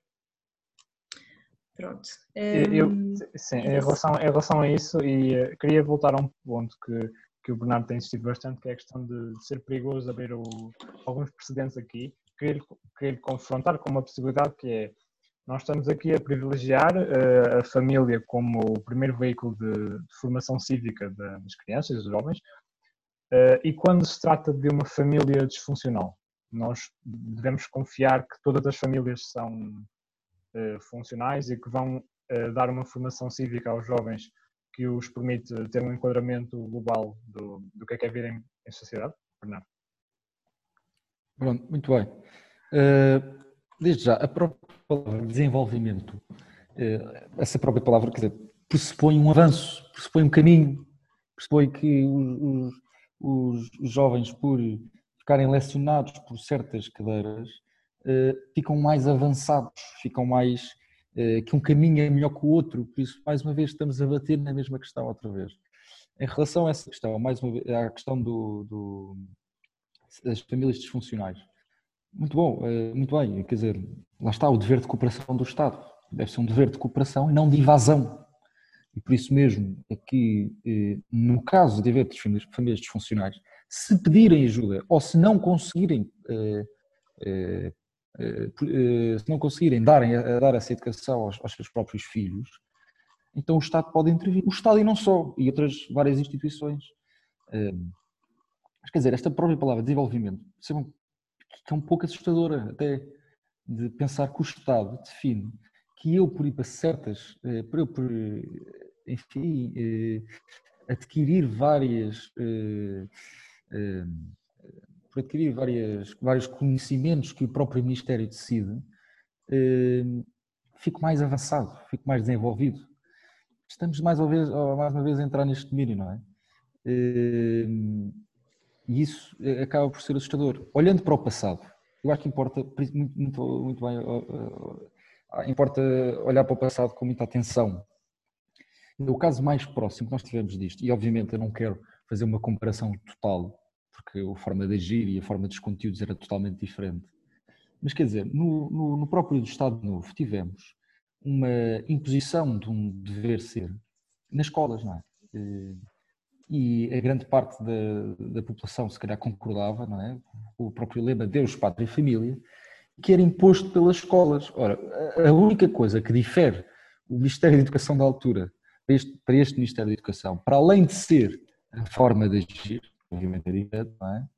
D: Pronto.
B: Eu, hum, sim, em relação, em relação a isso, e uh, queria voltar a um ponto que, que o Bernardo tem insistido bastante, que é a questão de, de ser perigoso abrir o, alguns precedentes aqui. Queria, queria confrontar com uma possibilidade que é nós estamos aqui a privilegiar uh, a família como o primeiro veículo de, de formação cívica das crianças, dos jovens, uh, e quando se trata de uma família disfuncional, nós devemos confiar que todas as famílias são eh, funcionais e que vão eh, dar uma formação cívica aos jovens que os permite ter um enquadramento global do, do que é que é vir em, em sociedade? Bernardo.
C: Pronto, muito bem. Uh, desde já, a própria palavra desenvolvimento, uh, essa própria palavra, quer dizer, pressupõe um avanço, pressupõe um caminho, pressupõe que os, os, os jovens, por ficarem lecionados por certas cadeiras, eh, ficam mais avançados, ficam mais eh, que um caminho é melhor que o outro, por isso mais uma vez estamos a bater na mesma questão outra vez. Em relação a essa questão, mais uma vez, à questão do, do das famílias disfuncionais, muito bom, eh, muito bem, quer dizer, lá está o dever de cooperação do Estado, deve ser um dever de cooperação e não de invasão. E por isso mesmo, aqui, no caso de haver famílias disfuncionais, se pedirem ajuda ou se não conseguirem eh, eh, se não conseguirem darem, dar essa educação aos, aos, seus próprios filhos, então o Estado pode intervir. O Estado e não só, e outras várias instituições. Eh, mas quer dizer, esta própria palavra desenvolvimento que é um pouco assustadora até de pensar que o Estado define que eu por ir para certas, para eu por, enfim, adquirir várias por adquirir várias, vários conhecimentos que o próprio Ministério decide, eh, fico mais avançado, fico mais desenvolvido. Estamos mais vez, mais uma vez a entrar neste domínio, não é? Eh, e isso acaba por ser assustador. Olhando para o passado, eu acho que importa muito, muito, muito bem, importa olhar para o passado com muita atenção. O caso mais próximo que nós tivemos disto, e obviamente eu não quero fazer uma comparação total, porque a forma de agir e a forma dos conteúdos era totalmente diferente. Mas quer dizer, no, no, no próprio Estado Novo tivemos uma imposição de um dever ser nas escolas, não é? Eh, e a grande parte da, da população se calhar concordava, não é? O próprio lema Deus, Pátria e Família, que era imposto pelas escolas. Ora, a única coisa que difere o Ministério da Educação da altura para este, para este Ministério da Educação, para além de ser a forma de agir, é não é?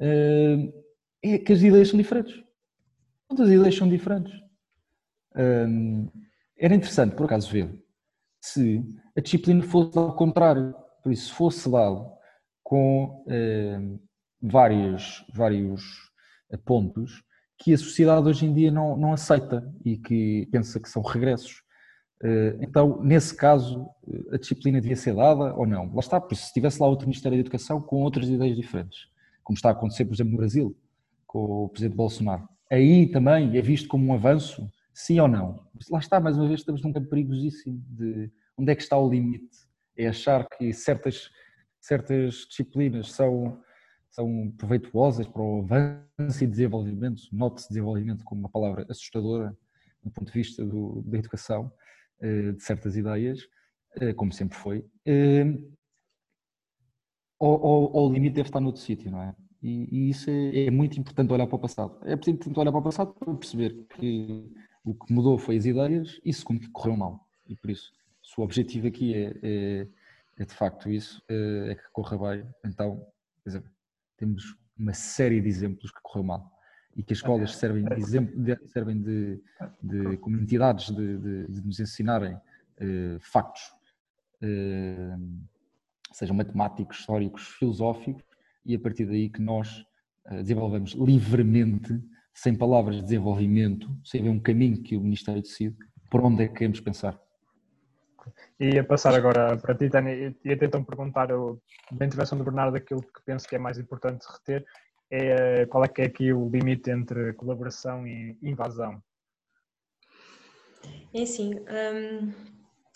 C: Eh, é que as ideias são diferentes. Todas as ideias são diferentes. Eh, era interessante, por acaso, ver se a disciplina fosse ao contrário. Por isso, fosse dado com eh, vários, vários pontos que a sociedade hoje em dia não, não aceita e que pensa que são regressos. Eh, então, nesse caso, a disciplina devia ser dada ou não? Lá está, porque se estivesse lá outro Ministério da Educação com outras ideias diferentes, como está a acontecer, por exemplo, no Brasil, com o Presidente Bolsonaro. Aí também é visto como um avanço, sim ou não? Lá está, mais uma vez, estamos num campo perigosíssimo de onde é que está o limite? É achar que certas, certas disciplinas são, são proveituosas para o avanço e desenvolvimento, note-se desenvolvimento como uma palavra assustadora do ponto de vista do, da educação, eh, de certas ideias, eh, como sempre foi, eh, ou, o limite deve estar noutro sítio, não é? E, e isso é, é, muito importante olhar para o passado. É importante olhar para o passado para perceber que o que mudou foi as ideias e segundo que correu mal. E por isso, se o objetivo aqui é, é, é de facto isso, é, que corra bem, então, dizer, temos uma série de exemplos que correu mal e que as escolas servem de exemplo, de, servem de, de como entidades de, de, de nos ensinarem uh, factos, uh, sejam matemáticos, históricos, filosóficos, e a partir daí que nós uh, desenvolvemos livremente, sem palavras de desenvolvimento, sem haver um caminho que o Ministério decide, por onde é que queremos pensar.
B: E ia passar agora para ti, Tânia, ia então perguntar, eu, da intervenção do Bernardo, aquilo que penso que é mais importante reter, é qual é que é aqui o limite entre colaboração e invasão?
D: É assim, um,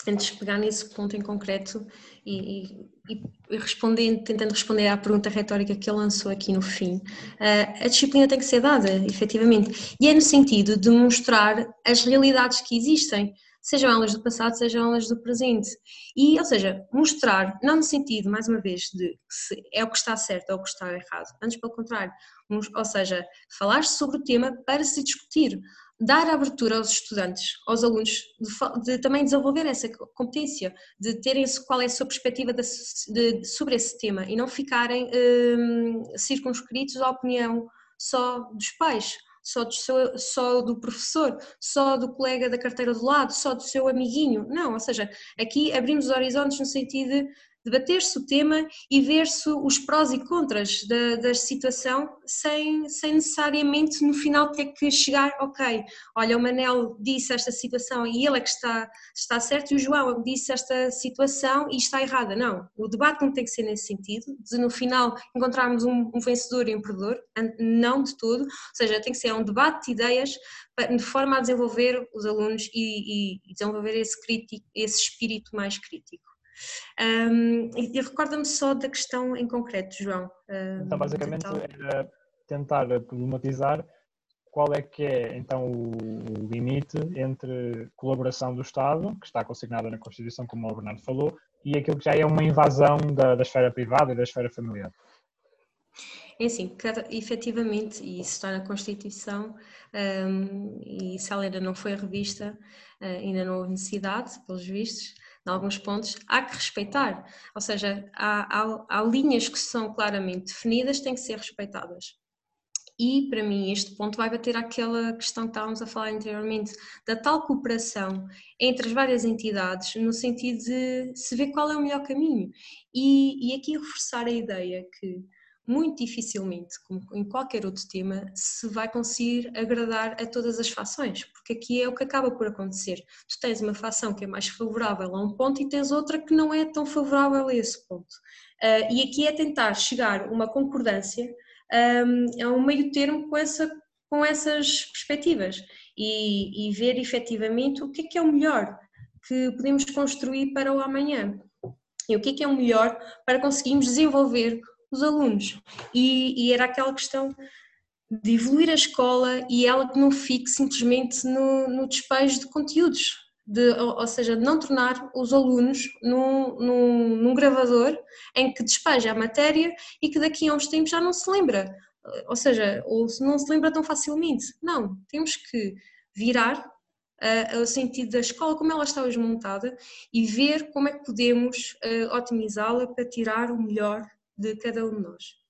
D: antes de pegar nesse ponto em concreto e, e, e, respondendo, tentando responder à pergunta retórica que ele lançou aqui no fim, uh, a disciplina tem que ser dada, efetivamente, e é no sentido de mostrar as realidades que existem sejam elas do passado, sejam elas do presente. E, ou seja, mostrar, não no sentido, mais uma vez, de se é o que está certo ou o que está errado, antes pelo contrário, ou seja, falar sobre o tema para se discutir, dar abertura aos estudantes, aos alunos, de, de também desenvolver essa competência, de terem qual é a sua perspectiva de, de, sobre esse tema e não ficarem hum, circunscritos à opinião só dos pais só do, seu, só do professor, só do colega da carteira do lado, só do seu amiguinho. Não, ou seja, aqui abrimos os horizontes no sentido de debater-se o tema e ver-se os prós e contras da, da situação sem, sem necessariamente no final ter que chegar, ok, olha o Manel disse esta situação e ele é que está, está certo e o João disse esta situação e está errada. Não, o debate não tem que ser nesse sentido, de no final encontrarmos um, um vencedor e um perdedor, não de todo, ou seja, tem que ser um debate de ideias de forma a desenvolver os alunos e, e desenvolver esse, crítico, esse espírito mais crítico. Um, e recorda-me só da questão em concreto, João.
B: então, basicamente, era tentar problematizar qual é que é então o limite entre colaboração do Estado, que está consignada na Constituição, como o Bernardo falou, e aquilo que já é uma invasão da, da esfera privada e da esfera familiar.
D: É assim, cada, efetivamente, e isso está na Constituição, um, e se ela ainda não foi revista, uh, ainda não houve necessidade, pelos vistos, em alguns pontos, há que respeitar. Ou seja, há, há, há linhas que são claramente definidas, têm que ser respeitadas. E, para mim, este ponto vai bater àquela questão que estávamos a falar anteriormente, da tal cooperação entre as várias entidades, no sentido de se ver qual é o melhor caminho. E, e aqui reforçar a ideia que muito dificilmente, como em qualquer outro tema, se vai conseguir agradar a todas as fações, porque aqui é o que acaba por acontecer. Tu tens uma fação que é mais favorável a um ponto e tens outra que não é tão favorável a esse ponto. Uh, e aqui é tentar chegar a uma concordância, um, a um meio termo com, essa, com essas perspectivas e, e ver efetivamente o que é que é o melhor que podemos construir para o amanhã. E o que é que é o melhor para conseguirmos desenvolver os alunos. E, e, era aquela questão de evoluir a escola e ela que não fique simplesmente no, no despejo de conteúdos, de, ou, ou, seja, de não tornar os alunos num, num, num, gravador em que despeja a matéria e que daqui a uns tempos já não se lembra. ou seja, ou não se lembra tão facilmente. Não, temos que virar uh, o sentido da escola, como ela está hoje montada, e ver como é que podemos uh, otimizá-la para tirar o melhor de cada um de nós.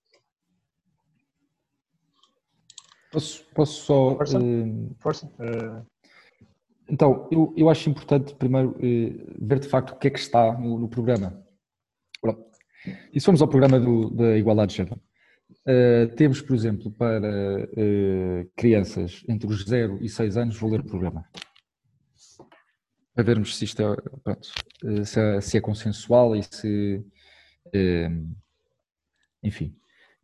C: Posso, posso só.
B: Força.
C: Uh,
B: Força. Uh,
C: então, eu, eu acho importante primeiro uh, ver de facto o que é que está no, no programa. Pronto. E se formos ao programa do, da igualdade de género, temos, por exemplo, para crianças entre os 0 e 6 anos, vou ler o programa. Para vermos se isto é, pronto, se é, se é consensual e se. Enfim.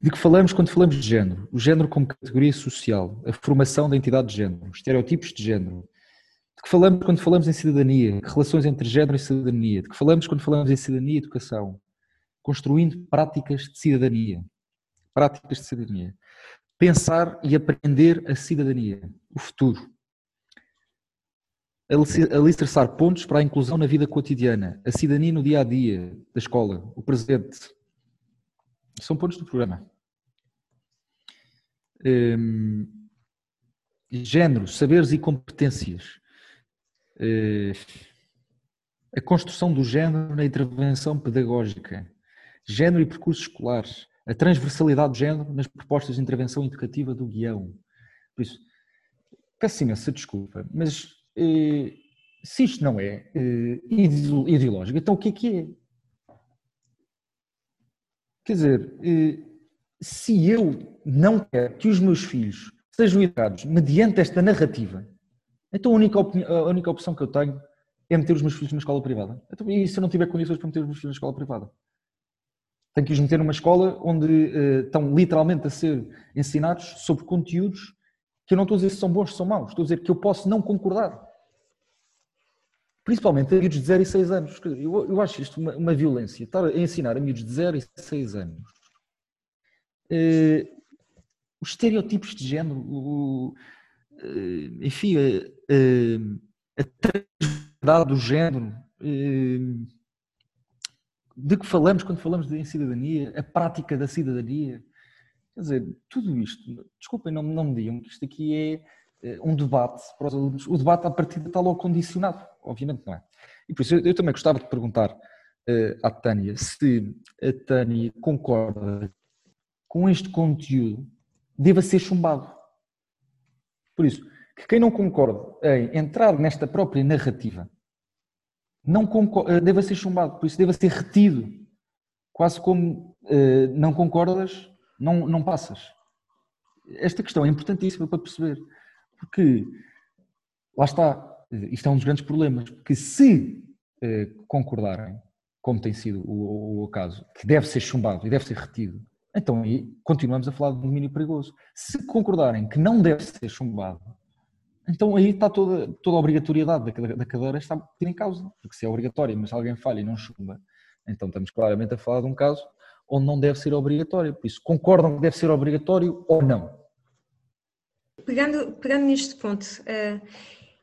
C: De que falamos quando falamos de género? O género como categoria social, a formação da entidade de género, estereotipos de género. De que falamos quando falamos em cidadania, relações entre género e cidadania. De que falamos quando falamos em cidadania e educação. Construindo práticas de cidadania. Práticas de cidadania. Pensar e aprender a cidadania, o futuro. Alicerçar pontos para a inclusão na vida cotidiana, a cidadania no dia a dia da escola, o presente. São pontos do programa. Um, género, saberes e competências. Uh, a construção do género na intervenção pedagógica. Género e percursos escolares. A transversalidade do género nas propostas de intervenção educativa do guião. Por isso, peço imensa desculpa, mas uh, se isto não é uh, ideológico, então o que é que é? Quer dizer, se eu não quero que os meus filhos sejam educados mediante esta narrativa, então a única, a única opção que eu tenho é meter os meus filhos numa escola privada. Então, e se eu não tiver condições para meter os meus filhos na escola privada? Tenho que os meter numa escola onde uh, estão literalmente a ser ensinados sobre conteúdos que eu não estou a dizer se são bons ou são maus, estou a dizer que eu posso não concordar. Principalmente a miúdos de 0 e 6 anos. Eu, eu acho isto uma, uma violência. Estar a ensinar a miúdos de 0 e 6 anos uh, os estereotipos de género, o, uh, enfim, uh, a transversalidade do género, de que falamos quando falamos de cidadania, a prática da cidadania. Quer dizer, tudo isto, desculpem, não, não me digam que isto aqui é um debate para os alunos. O debate, à partida, está logo condicionado, obviamente não é. E por isso eu, também gostava de perguntar uh, à Tânia se a Tânia concorda com este conteúdo deva ser chumbado. Por isso, que quem não concorde em entrar nesta própria narrativa não concorda, eh, deva ser chumbado, por isso deva ser retido. Quase como uh, não concordas, não, não passas. Esta questão é importantíssima para perceber, porque lá está, isto é um dos grandes problemas, porque se uh, concordarem, como tem sido o, o, o caso, que deve ser chumbado e deve ser retido, então aí continuamos a falar de domínio perigoso. Se concordarem que não deve ser chumbado, então aí está toda, toda a obrigatoriedade da, da cadeira está em causa. Porque se é obrigatório, mas alguém falha e não chumba, então estamos claramente a falar de um caso onde não deve ser obrigatório. Por isso, concordam que deve ser obrigatório ou não?
D: Pegando, pegando neste ponto, uh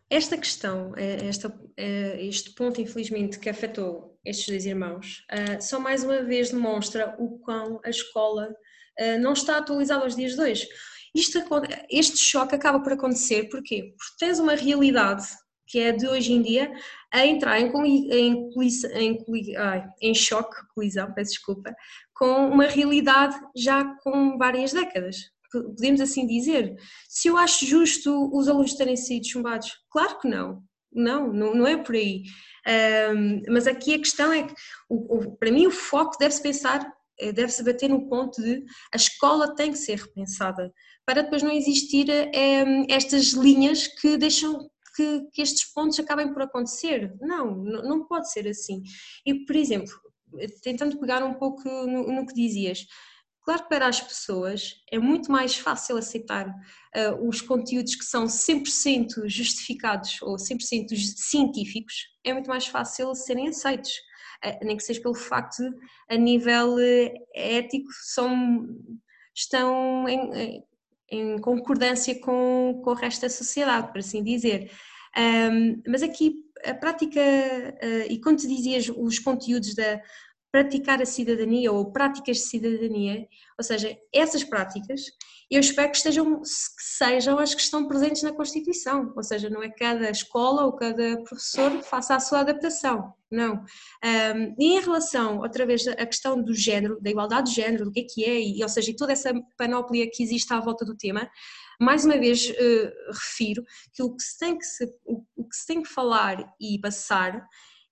D: esta questão, eh, esta, eh, este ponto, infelizmente, que afetou estes dois irmãos, eh, só mais uma vez demonstra o quão a escola não está atualizada aos dias de hoje. Isto, este choque acaba por acontecer porquê? Porque tens uma realidade que é de hoje em dia a entrar em, em, em, em choque, colisão, peço desculpa, com uma realidade já com várias décadas podemos assim dizer. Se eu acho justo os alunos terem sido chumbados, claro que não. Não, não, é por aí. Um, mas aqui a questão é que, o, o, para mim, o foco deve-se pensar, eh, deve-se bater no ponto de a escola tem que ser repensada para depois não existir um, estas linhas que deixam que, que, estes pontos acabem por acontecer. Não, não, não pode ser assim. E, por exemplo, tentando pegar um pouco no, no que dizias, Claro que para as pessoas é muito mais fácil aceitar uh, os conteúdos que são 100% justificados ou 100% científicos, é muito mais fácil serem aceitos, uh, nem que seja pelo facto de, a nível uh, ético, são, estão em, em concordância com, com o resto da sociedade, por assim dizer. Um, mas aqui a prática, e quando te dizias os conteúdos da praticar a cidadania ou práticas de cidadania, ou seja, essas práticas, eu espero que, estejam, que sejam as que estão presentes na Constituição, ou seja, não é cada escola ou cada professor faça a sua adaptação, não. Um, e em relação, outra vez, à questão do género, da igualdade de género, do que é que é, e, ou seja, e toda essa panóplia que existe à volta do tema, mais uma vez uh, refiro que o que, se tem que se, o, o que se tem que falar e passar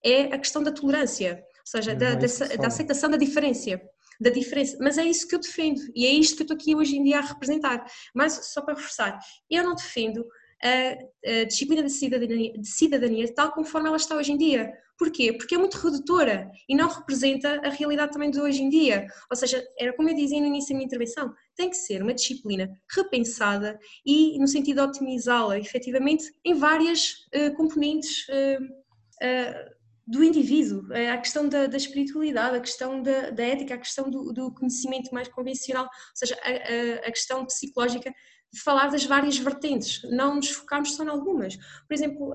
D: é a questão da tolerância, seja, da, da, da, aceitação da diferença. Da diferença, mas é isso que eu defendo e é isto que eu estou aqui hoje em dia a representar. Mas só para reforçar, eu não defendo a, a disciplina de cidadania, de cidadania tal conforme ela está hoje em dia. Porquê? Porque é muito redutora e não representa a realidade também de hoje em dia. Ou seja, era como eu dizia no início da minha intervenção, tem que ser uma disciplina repensada e no sentido de otimizá-la efetivamente em várias uh, componentes uh, uh, do indivíduo, é a questão da, da espiritualidade, a questão da, da, ética, a questão do, do, conhecimento mais convencional, ou seja, a, a, questão psicológica de falar das várias vertentes, não nos focarmos só em algumas. Por exemplo,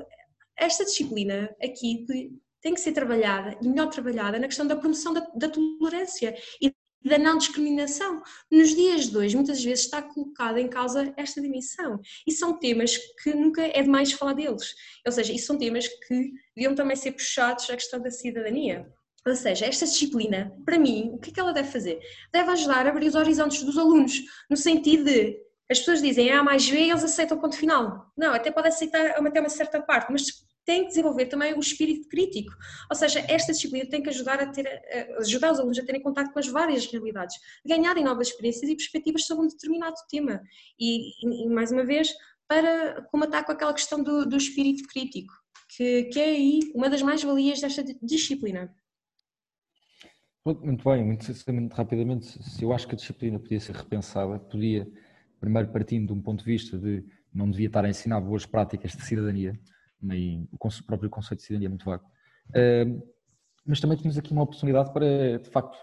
D: esta disciplina aqui tem que ser trabalhada, e melhor trabalhada, na questão da promoção da, da tolerância e da não discriminação. Nos dias de hoje, muitas vezes está colocada em causa esta dimensão. E são temas que nunca é demais falar deles. Ou seja, e são temas que deviam também ser puxados à questão da cidadania. Ou seja, esta disciplina, para mim, o que é que ela deve fazer? Deve ajudar a abrir os horizontes dos alunos, no sentido de as pessoas dizem A mais B e eles aceitam o ponto final. Não, até pode aceitar até uma certa parte, mas tem que desenvolver também o espírito crítico. Ou seja, esta disciplina tem que ajudar, a ter, ajudar os alunos a terem contato com as várias realidades, ganharem novas experiências e perspectivas sobre um determinado tema. E, e mais uma vez, para comatar com aquela questão do, do espírito crítico, que, que é aí uma das mais-valias desta disciplina.
C: Muito bem, muito, muito rapidamente, se eu acho que a disciplina podia ser repensada, podia, primeiro partindo de um ponto de vista de não devia estar a ensinar boas práticas de cidadania, meio, o próprio conceito de cidadania é muito vago. Mas também temos aqui uma oportunidade para, de facto,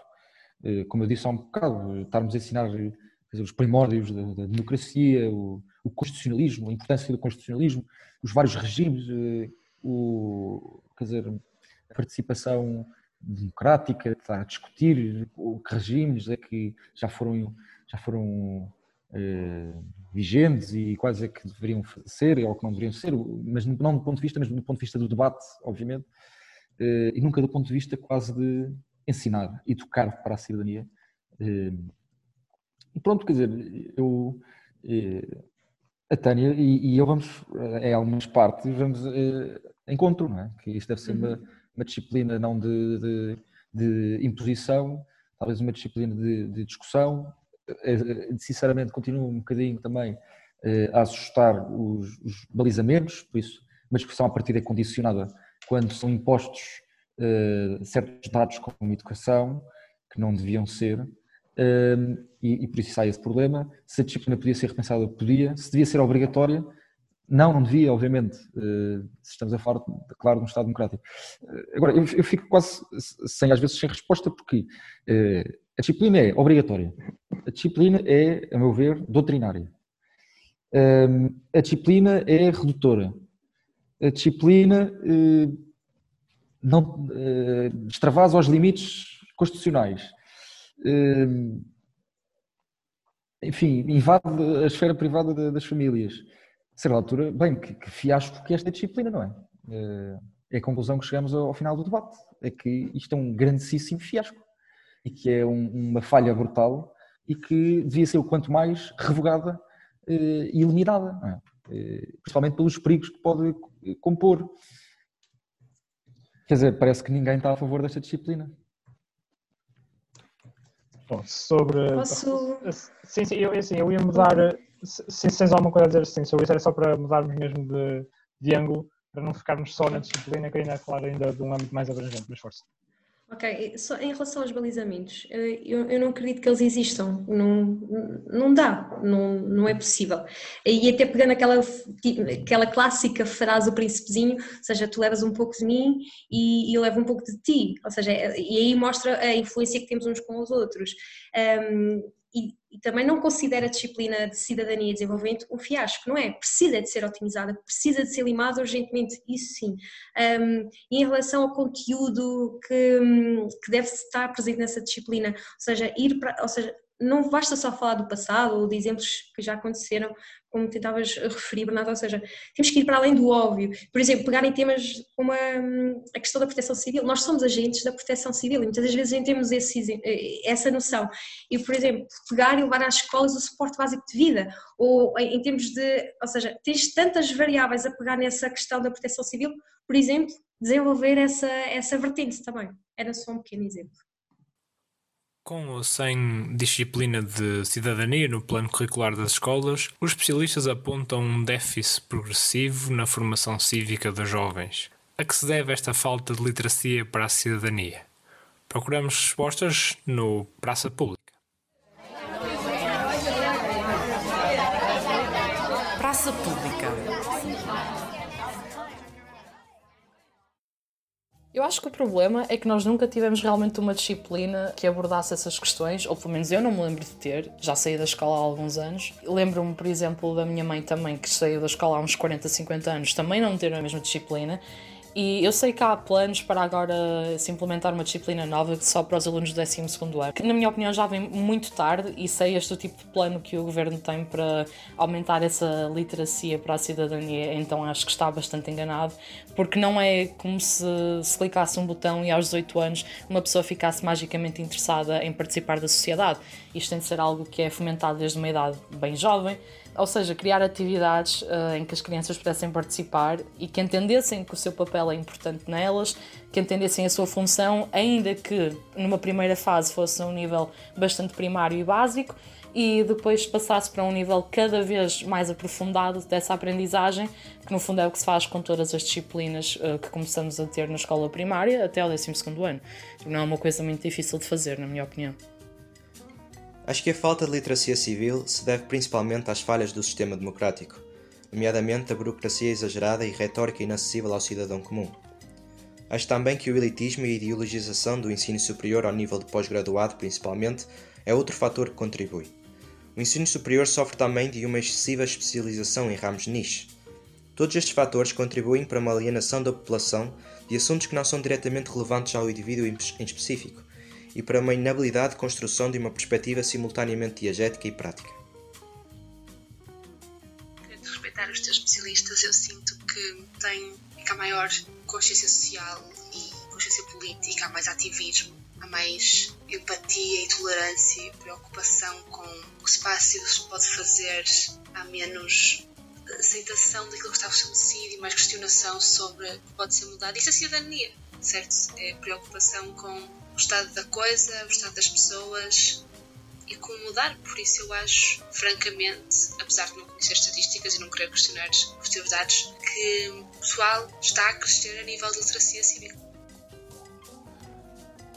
C: uh, como eu disse há um bocado, estarmos a ensinar dizer, os primórdios da, da democracia, o, o, constitucionalismo, a importância do constitucionalismo, os vários regimes, uh, o, quer dizer, a participação democrática, está a discutir que regimes é que já foram, já foram vigentes e quais é que deveriam ser ou que não deveriam ser, mas não do ponto de vista, mas do ponto de vista do debate, obviamente, uh, e nunca do ponto de vista quase de ensinar, educar para a cidadania. Uh, e pronto, quer dizer, eu, a Tânia e, e, eu vamos, em algumas partes, vamos encontro, não é? Que isto deve ser uma, uma disciplina não de, de, de imposição, talvez uma disciplina de, de discussão, eh, eh, sinceramente continuo um bocadinho também eh, a assustar os, os balizamentos, por isso uma discussão a partir é condicionada quando são impostos certos dados como educação, que não deviam ser, e, e por isso sai esse problema. Se a disciplina podia ser repensada, podia. Se devia ser obrigatória, não, não devia, obviamente, se estamos a falar, claro, de um Estado democrático. Agora, eu, eu fico quase, sem, às vezes, sem resposta, porque a disciplina é obrigatória. A disciplina é, a meu ver, doutrinária. a disciplina é redutora. A disciplina eh, não eh, extravasa os limites constitucionais. enfim, invade a esfera privada das famílias. A certa altura, bem, que, que fiasco que esta disciplina, não é? Eh, é a conclusão que chegamos ao final do debate. É que isto é um grandíssimo fiasco e que é um, uma falha brutal e que devia ser o quanto mais revogada eh, e eliminada, é? eh, principalmente pelos perigos que pode compor. Quer dizer, parece que ninguém está a favor desta disciplina.
B: Bom, sobre. Posso... Sim, sim, eu, assim, eu ia mudar. Se, tens alguma coisa a dizer assim sobre isso, era só para mudarmos mesmo de, de ângulo, para não ficarmos só na disciplina, que ainda é falar ainda de um âmbito mais abrangente, mas força.
D: Ok, só em relação aos balizamentos, eh, eu, eu, não acredito que eles existam, não, não dá, não, não é possível. E até pegando aquela, aquela clássica frase do príncipezinho, ou seja, tu levas um pouco de mim e, eu levo um pouco de ti, ou seja, e aí mostra a influência que temos uns com os outros. Um, e, e, também não considera a disciplina de cidadania e desenvolvimento um fiasco, não é? Precisa de ser otimizada, precisa de ser limada urgentemente, isso sim. Um, em relação ao conteúdo que, que deve estar presente nessa disciplina, ou seja, ir para, ou seja, não basta só falar do passado ou de exemplos que já aconteceram, como tentavas referir, Bernardo, ou seja, temos que ir para além do óbvio. Por exemplo, pegar em temas como a, a, questão da proteção civil. Nós somos agentes da proteção civil e muitas das vezes nem temos esse, essa noção. E, por exemplo, pegar e levar às escolas o suporte básico de vida, ou em termos de, ou seja, tens tantas variáveis a pegar nessa questão da proteção civil, por exemplo, desenvolver essa, essa vertente também. Era só um pequeno exemplo.
E: Com ou sem disciplina de cidadania no plano curricular das escolas, os especialistas apontam um déficit progressivo na formação cívica dos jovens. A que se deve esta falta de literacia para a cidadania? Procuramos respostas no Praça Pública.
A: Praça Pública.
F: Eu acho que o problema é que nós nunca tivemos realmente uma disciplina que abordasse essas questões, ou pelo menos eu não me lembro de ter, já saí da escola há alguns anos. Lembro-me, por exemplo, da minha mãe também, que saiu da escola há uns 40, 50 anos, também não ter a mesma disciplina, e eu sei que há planos para agora se implementar uma disciplina nova só para os alunos do 12 ano, que na minha opinião já vem muito tarde e sei este o tipo de plano que o governo tem para aumentar essa literacia para a cidadania, então acho que está bastante enganado, porque não é como se se clicasse um botão e aos 18 anos uma pessoa ficasse magicamente interessada em participar da sociedade. Isto tem de ser algo que é fomentado desde uma idade bem jovem ou seja, criar atividades uh, em que as crianças pudessem participar e que entendessem que o seu papel é importante nelas, que entendessem a sua função, ainda que numa primeira fase fosse a um nível bastante primário e básico, e depois passasse para um nível cada vez mais aprofundado dessa aprendizagem, que no fundo é o que se faz com todas as disciplinas uh, que começamos a ter na escola primária até ao 12 ano. Não é uma coisa muito difícil de fazer, na minha opinião.
G: Acho que a falta de literacia civil se deve principalmente às falhas do sistema democrático, nomeadamente a burocracia exagerada e retórica inacessível ao cidadão comum. Acho também que o elitismo e a ideologização do ensino superior ao nível de pós-graduado, principalmente, é outro fator que contribui. O ensino superior sofre também de uma excessiva especialização em ramos niche. Todos estes fatores contribuem para uma alienação da população de assuntos que não são diretamente relevantes ao indivíduo em específico, e para uma inabilidade de construção de uma perspectiva simultaneamente diegética e prática.
H: Querendo respeitar os teus especialistas, eu sinto que tem que há maior consciência social e consciência política, há mais ativismo, há mais empatia e tolerância e preocupação com o que se e o que se pode fazer, há menos aceitação daquilo que está estabelecido e mais questionação sobre o que pode ser mudado. Isso é cidadania, certo? É preocupação com estado da coisa, o estado das pessoas e como mudar. Por isso, eu acho, francamente, apesar de não conhecer estatísticas e não querer questionar os teus dados, que o pessoal está a crescer a nível de literacia cívica.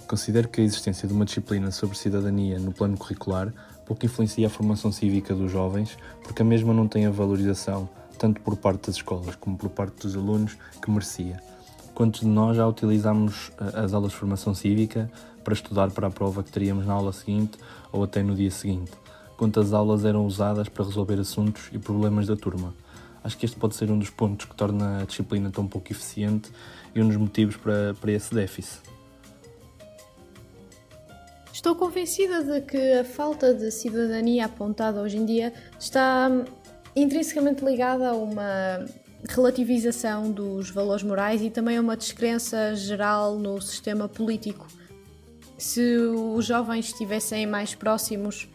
I: Considero que a existência de uma disciplina sobre cidadania no plano curricular pouco influencia a formação cívica dos jovens, porque a mesma não tem a valorização, tanto por parte das escolas como por parte dos alunos, que merecia. Quantos de nós já utilizámos eh, as aulas de formação cívica para estudar para a prova que teríamos na aula seguinte ou até no dia seguinte? Quantas aulas eram usadas para resolver assuntos e problemas da turma? Acho que este pode ser um dos pontos que torna a disciplina tão pouco eficiente e um dos motivos para, para esse déficit.
J: Estou convencida de que a falta de cidadania apontada hoje em dia está intrinsecamente ligada a uma relativização dos valores morais e também uma descrença geral no sistema político. Se os jovens estivessem mais próximos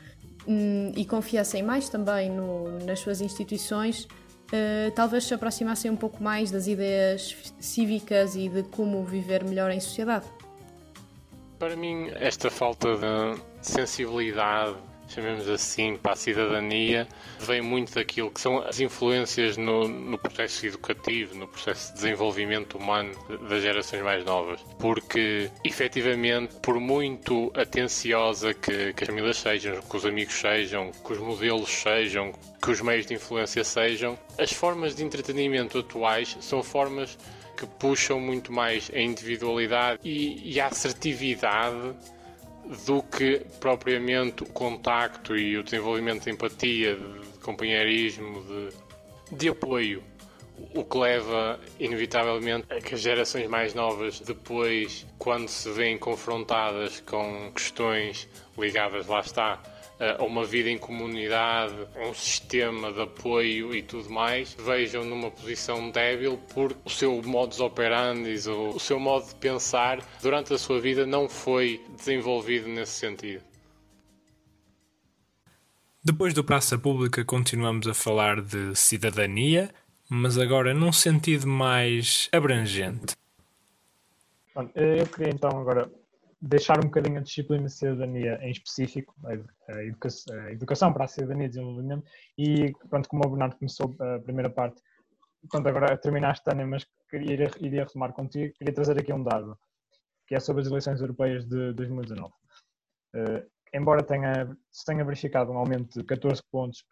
J: hum, e confiassem mais também no, nas suas instituições, uh, talvez se aproximassem um pouco mais das ideias cívicas e de como viver melhor em sociedade.
K: Para mim, esta falta de sensibilidade chamemos assim, para a cidadania, vem muito daquilo que são as influências no, no processo educativo, no processo de desenvolvimento humano das gerações mais novas. Porque, efetivamente, por muito atenciosa que, que as famílias sejam, que os amigos sejam, que os modelos sejam, que os meios de influência sejam, as formas de entretenimento atuais são formas que puxam muito mais a individualidade e, e a assertividade do que propriamente o contacto e o desenvolvimento de empatia, de companheirismo, de, de apoio. O que leva, inevitavelmente, a que as gerações mais novas, depois, quando se veem confrontadas com questões ligadas, lá está, a uma vida em comunidade, um sistema de apoio e tudo mais, vejam numa posição débil por o seu modus operandi ou o seu modo de pensar durante a sua vida não foi desenvolvido nesse sentido.
E: Depois do Praça Pública continuamos a falar de cidadania, mas agora num sentido mais abrangente.
B: Eu queria então agora deixar um bocadinho a disciplina de cidadania em específico, a educação, a educação para a cidadania e desenvolvimento, e pronto, como o Bernardo começou a primeira parte, pronto, agora terminaste, Tânia, mas iria, iria retomar contigo, queria trazer aqui um dado, que é sobre as eleições europeias de 2019. Uh, eh, embora tenha, se tenha verificado um aumento de 14 pontos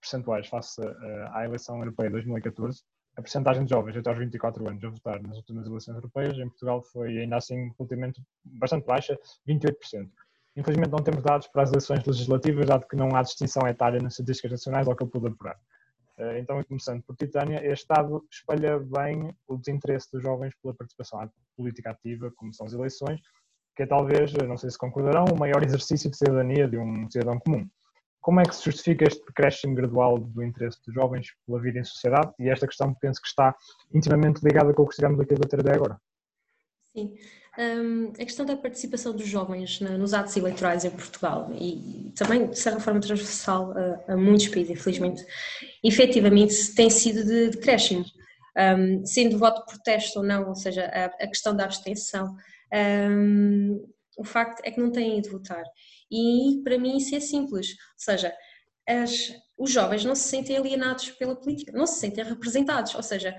B: percentuais face uh, à eleição europeia de 2014, a percentagem de jovens até aos 24 anos a votar nas últimas eleições europeias em Portugal foi ainda assim relativamente bastante baixa, 28%. Infelizmente não temos dados para as eleições legislativas, dado que não há distinção etária nas estatísticas nacionais ao que eu pude apurar. Eh, então, começando por Titânia, este Estado espalha bem o desinteresse dos jovens pela participação política ativa, como são as eleições, que é talvez, não sei se concordarão, o maior exercício de cidadania de um cidadão comum. Como é que se justifica este decréscimo gradual do interesse dos jovens pela vida em sociedade? E esta questão penso que está intimamente ligada com o que estivemos aqui a debater até agora.
D: Sim. Um, a questão da participação dos jovens nos atos eleitorais em Portugal e também, de certa forma, transversal a, a muitos países, infelizmente, efetivamente tem sido de decréscimo. Um, sendo voto de protesto ou não, ou seja, a, a questão da abstenção, um, o facto é que não têm ido votar. E para mim isso é simples, ou seja, as, os jovens não se sentem alienados pela política, não se sentem representados, ou seja,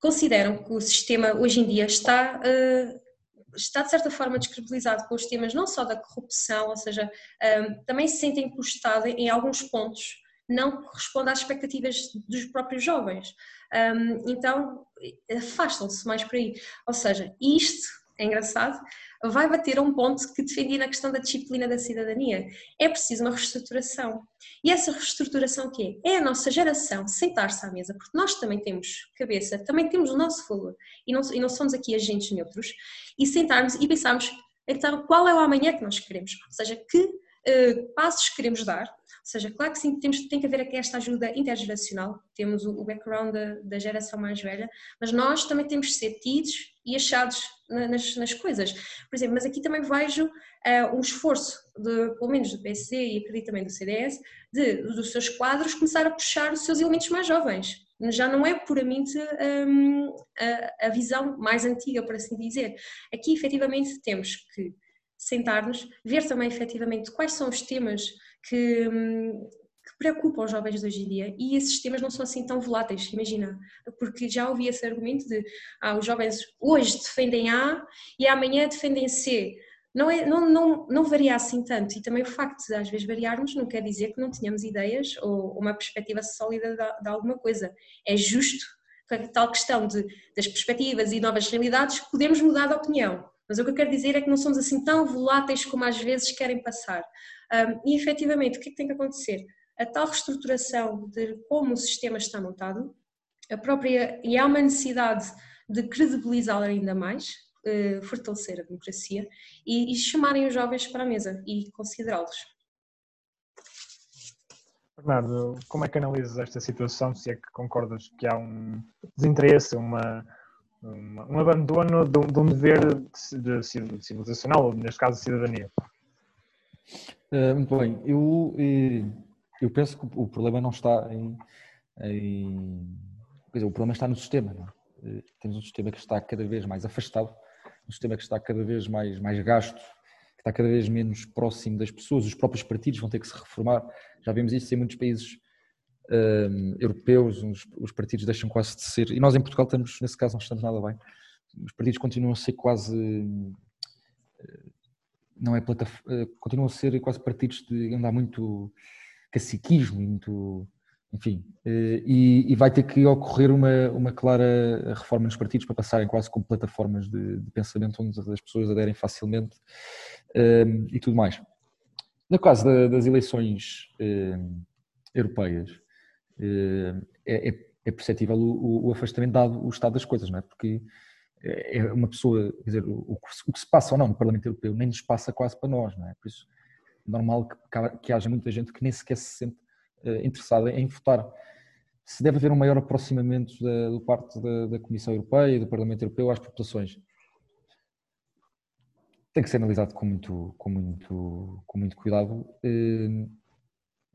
D: consideram que o sistema hoje em dia está, uh, está de certa forma descredibilizado com os temas não só da corrupção, ou seja, um, também se sentem encostados em alguns pontos não corresponde às expectativas dos próprios jovens. Um, então, afastam-se mais por aí. Ou seja, isto é engraçado, vai bater a um ponto que defendia na questão da disciplina da cidadania. É preciso uma reestruturação. E essa reestruturação o quê? É a nossa geração sentar-se à mesa, porque nós também temos cabeça, também temos o nosso valor, e não, e não somos aqui agentes neutros, e sentarmos e pensarmos, então, qual é o amanhã que nós queremos? Ou seja, que uh, passos queremos dar? Ou seja, claro que sim, temos, tem que haver aqui esta ajuda intergeracional, temos o, o background da, da geração mais velha, mas nós também temos de ser tidos e achados nas, nas coisas. Por exemplo, mas aqui também vejo uh, um esforço, de, pelo menos do PC e acredito também do CDS, de, dos seus quadros começar a puxar os seus elementos mais jovens. Já não é puramente um, a, a visão mais antiga, por assim dizer. Aqui, efetivamente, temos que sentar-nos, ver também, efetivamente, quais são os temas que, hum, que preocupam os jovens de hoje em dia e esses sistemas não são assim tão voláteis, imagina, porque já ouvi esse argumento de ah, os jovens hoje defendem A e amanhã defendem C. Não, é, não, não, não varia assim tanto e também o facto de às vezes variarmos não quer dizer que não tenhamos ideias ou uma perspectiva sólida de, de alguma coisa. É justo que a tal questão de, das perspectivas e novas realidades podemos mudar de opinião. Mas o que eu quero dizer é que não somos assim tão voláteis como às vezes querem passar. Um, e efetivamente, o que é que tem que acontecer? a tal reestruturação de como o sistema está montado, a própria, e há uma necessidade de credibilizá-lo ainda mais, eh, fortalecer a democracia e, e, chamarem os jovens para a mesa e considerá-los.
B: Bernardo, como é que analisas esta situação? Se é que concordas que há um desinteresse, uma, uma um abandono de de um dever de, de civilizacional, neste caso cidadania?
C: Uh, muito bem, eu eh, eu penso que o problema não está em. em quer dizer, o problema está no sistema. É? Eh, temos um sistema que está cada vez mais afastado, um sistema que está cada vez mais, mais gasto, que está cada vez menos próximo das pessoas. Os próprios partidos vão ter que se reformar. Já vemos isso em muitos países um, ehm, europeus, os, os, partidos deixam quase de ser. E nós em Portugal estamos, nesse caso, não estamos nada bem. Os partidos continuam a ser quase. Eh, não é plataforma, eh, continuam a ser quase partidos de andar muito caciquismo, muito enfim, e, e, vai ter que ocorrer uma, uma clara reforma nos partidos para passarem quase como plataformas de, de pensamento onde as pessoas aderem facilmente um, e tudo mais. No caso da, das eleições um, europeias, é, é, é, perceptível o, o, afastamento dado o estado das coisas, não é? Porque é uma pessoa, quer dizer, o, o, que se passa ou não no Parlamento Europeu nem nos passa quase para nós, não é? Por isso é normal que, que haja muita gente que nem sequer se sente uh, interessada em votar. Se deve haver um maior aproximamento da, do parte da, da Comissão Europeia e do Parlamento Europeu às populações tem que ser analisado com muito, com muito, com muito cuidado.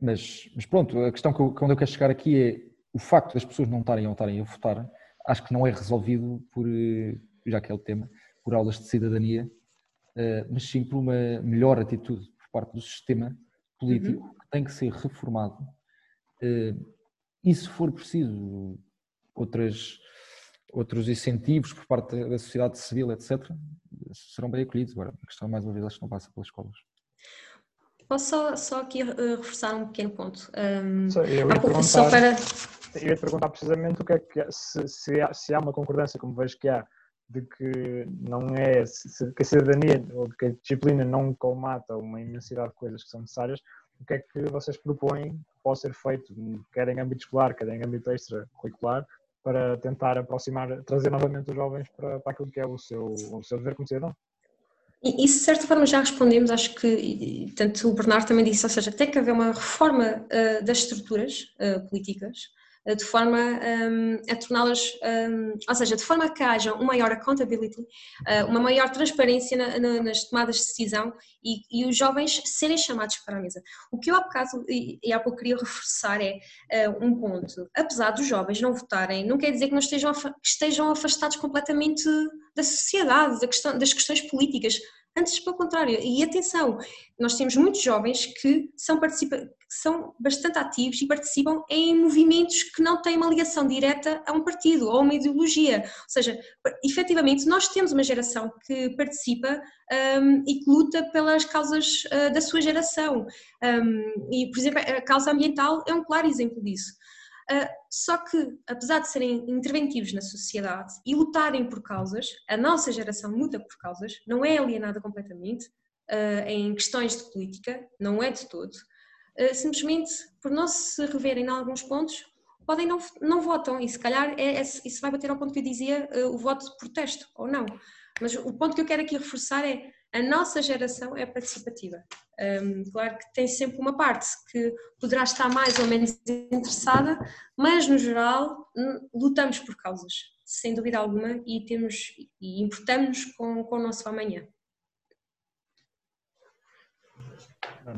C: Eh, mas, mas pronto, a questão que eu, onde eu quero chegar aqui é o facto das pessoas não estarem ou estarem a votar, acho que não é resolvido por, eh, já que é o tema, por aulas de cidadania, eh, mas sim por uma melhor atitude por parte do sistema político uhum. que tem que ser reformado. E se for preciso outras outros incentivos por parte da sociedade civil, etc., serão bem acolhidos. Agora, a questão, mais uma vez, acho que não passa pelas escolas.
D: Posso só, só aqui uh, reforçar um pequeno ponto? Um,
B: só, eu, ia só para... eu ia te perguntar precisamente o que é que se, se, há, se há uma concordância, como vejo que há, de que não é que a cidadania ou que a disciplina não colmata uma imensidade de coisas que são necessárias, o que é que vocês propõem que possa ser feito, quer em âmbito escolar, quer em âmbito extracurricular, para tentar aproximar, trazer novamente os jovens para, para aquilo que é o seu, o seu dever como cidadão.
D: E isso, de certa forma, já respondemos, acho que, tanto o Bernardo também disse, ou seja, tem que haver uma reforma uh, das estruturas uh, políticas, de forma um, a torná-las, um, ou seja, de forma a que haja uma maior accountability, uh, uma maior transparência na, na, nas tomadas de decisão e, e, os jovens serem chamados para a mesa. O que eu há bocado e, e há pouco queria reforçar é uh, um ponto. Apesar dos jovens não votarem, não quer dizer que não estejam, que estejam afastados completamente da sociedade, da questão, das questões políticas. Antes, pelo contrário, e atenção, nós temos muitos jovens que são, participa que são bastante ativos e participam em movimentos que não têm uma ligação direta a um partido ou a uma ideologia. Ou seja, efetivamente, nós temos uma geração que participa um, e que luta pelas causas uh, da sua geração. Um, e, por exemplo, a causa ambiental é um claro exemplo disso. Uh, só que, apesar de serem interventivos na sociedade e lutarem por causas, a nossa geração luta por causas, não é alienada completamente uh, em questões de política, não é de todo. Uh, simplesmente por não se reverem em alguns pontos, podem não, não votam e se calhar é, é, isso vai bater ao ponto que eu dizia, o voto de protesto ou não. Mas o ponto que eu quero aqui reforçar é a nossa geração é participativa. Um, claro que tem sempre uma parte que poderá estar mais ou menos interessada, mas no geral lutamos por causas, sem dúvida alguma, e temos e importamos com, com o nosso amanhã.